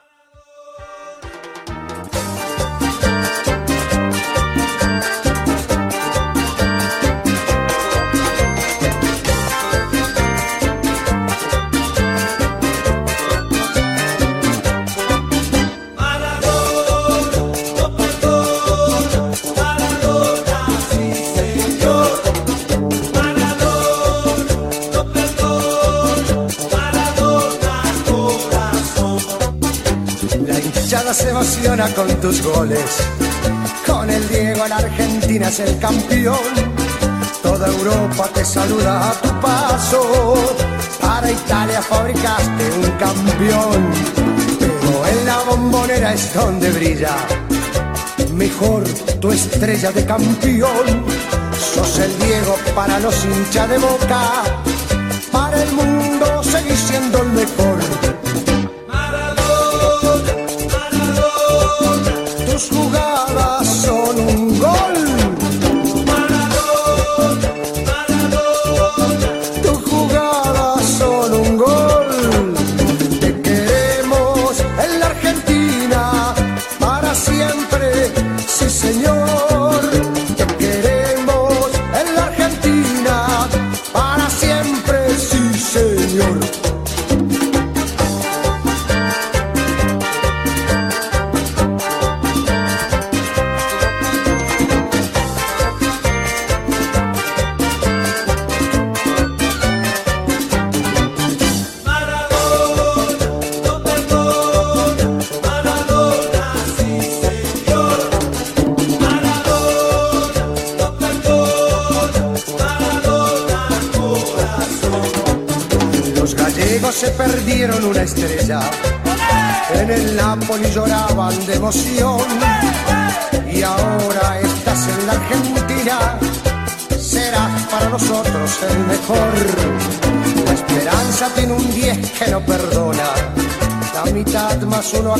[SPEAKER 7] Se emociona con tus goles. Con el Diego en Argentina es el campeón. Toda Europa te saluda a tu paso. Para Italia fabricaste un campeón. Pero en la bombonera es donde brilla. Mejor tu estrella de campeón. Sos el Diego para los hinchas de boca. Para el mundo seguís siendo el mejor tus jugadas son un gol.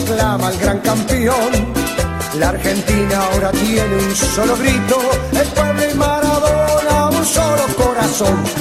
[SPEAKER 7] Aclama al gran campeón. La Argentina ahora tiene un solo grito. El pueblo y Maradona, un solo corazón.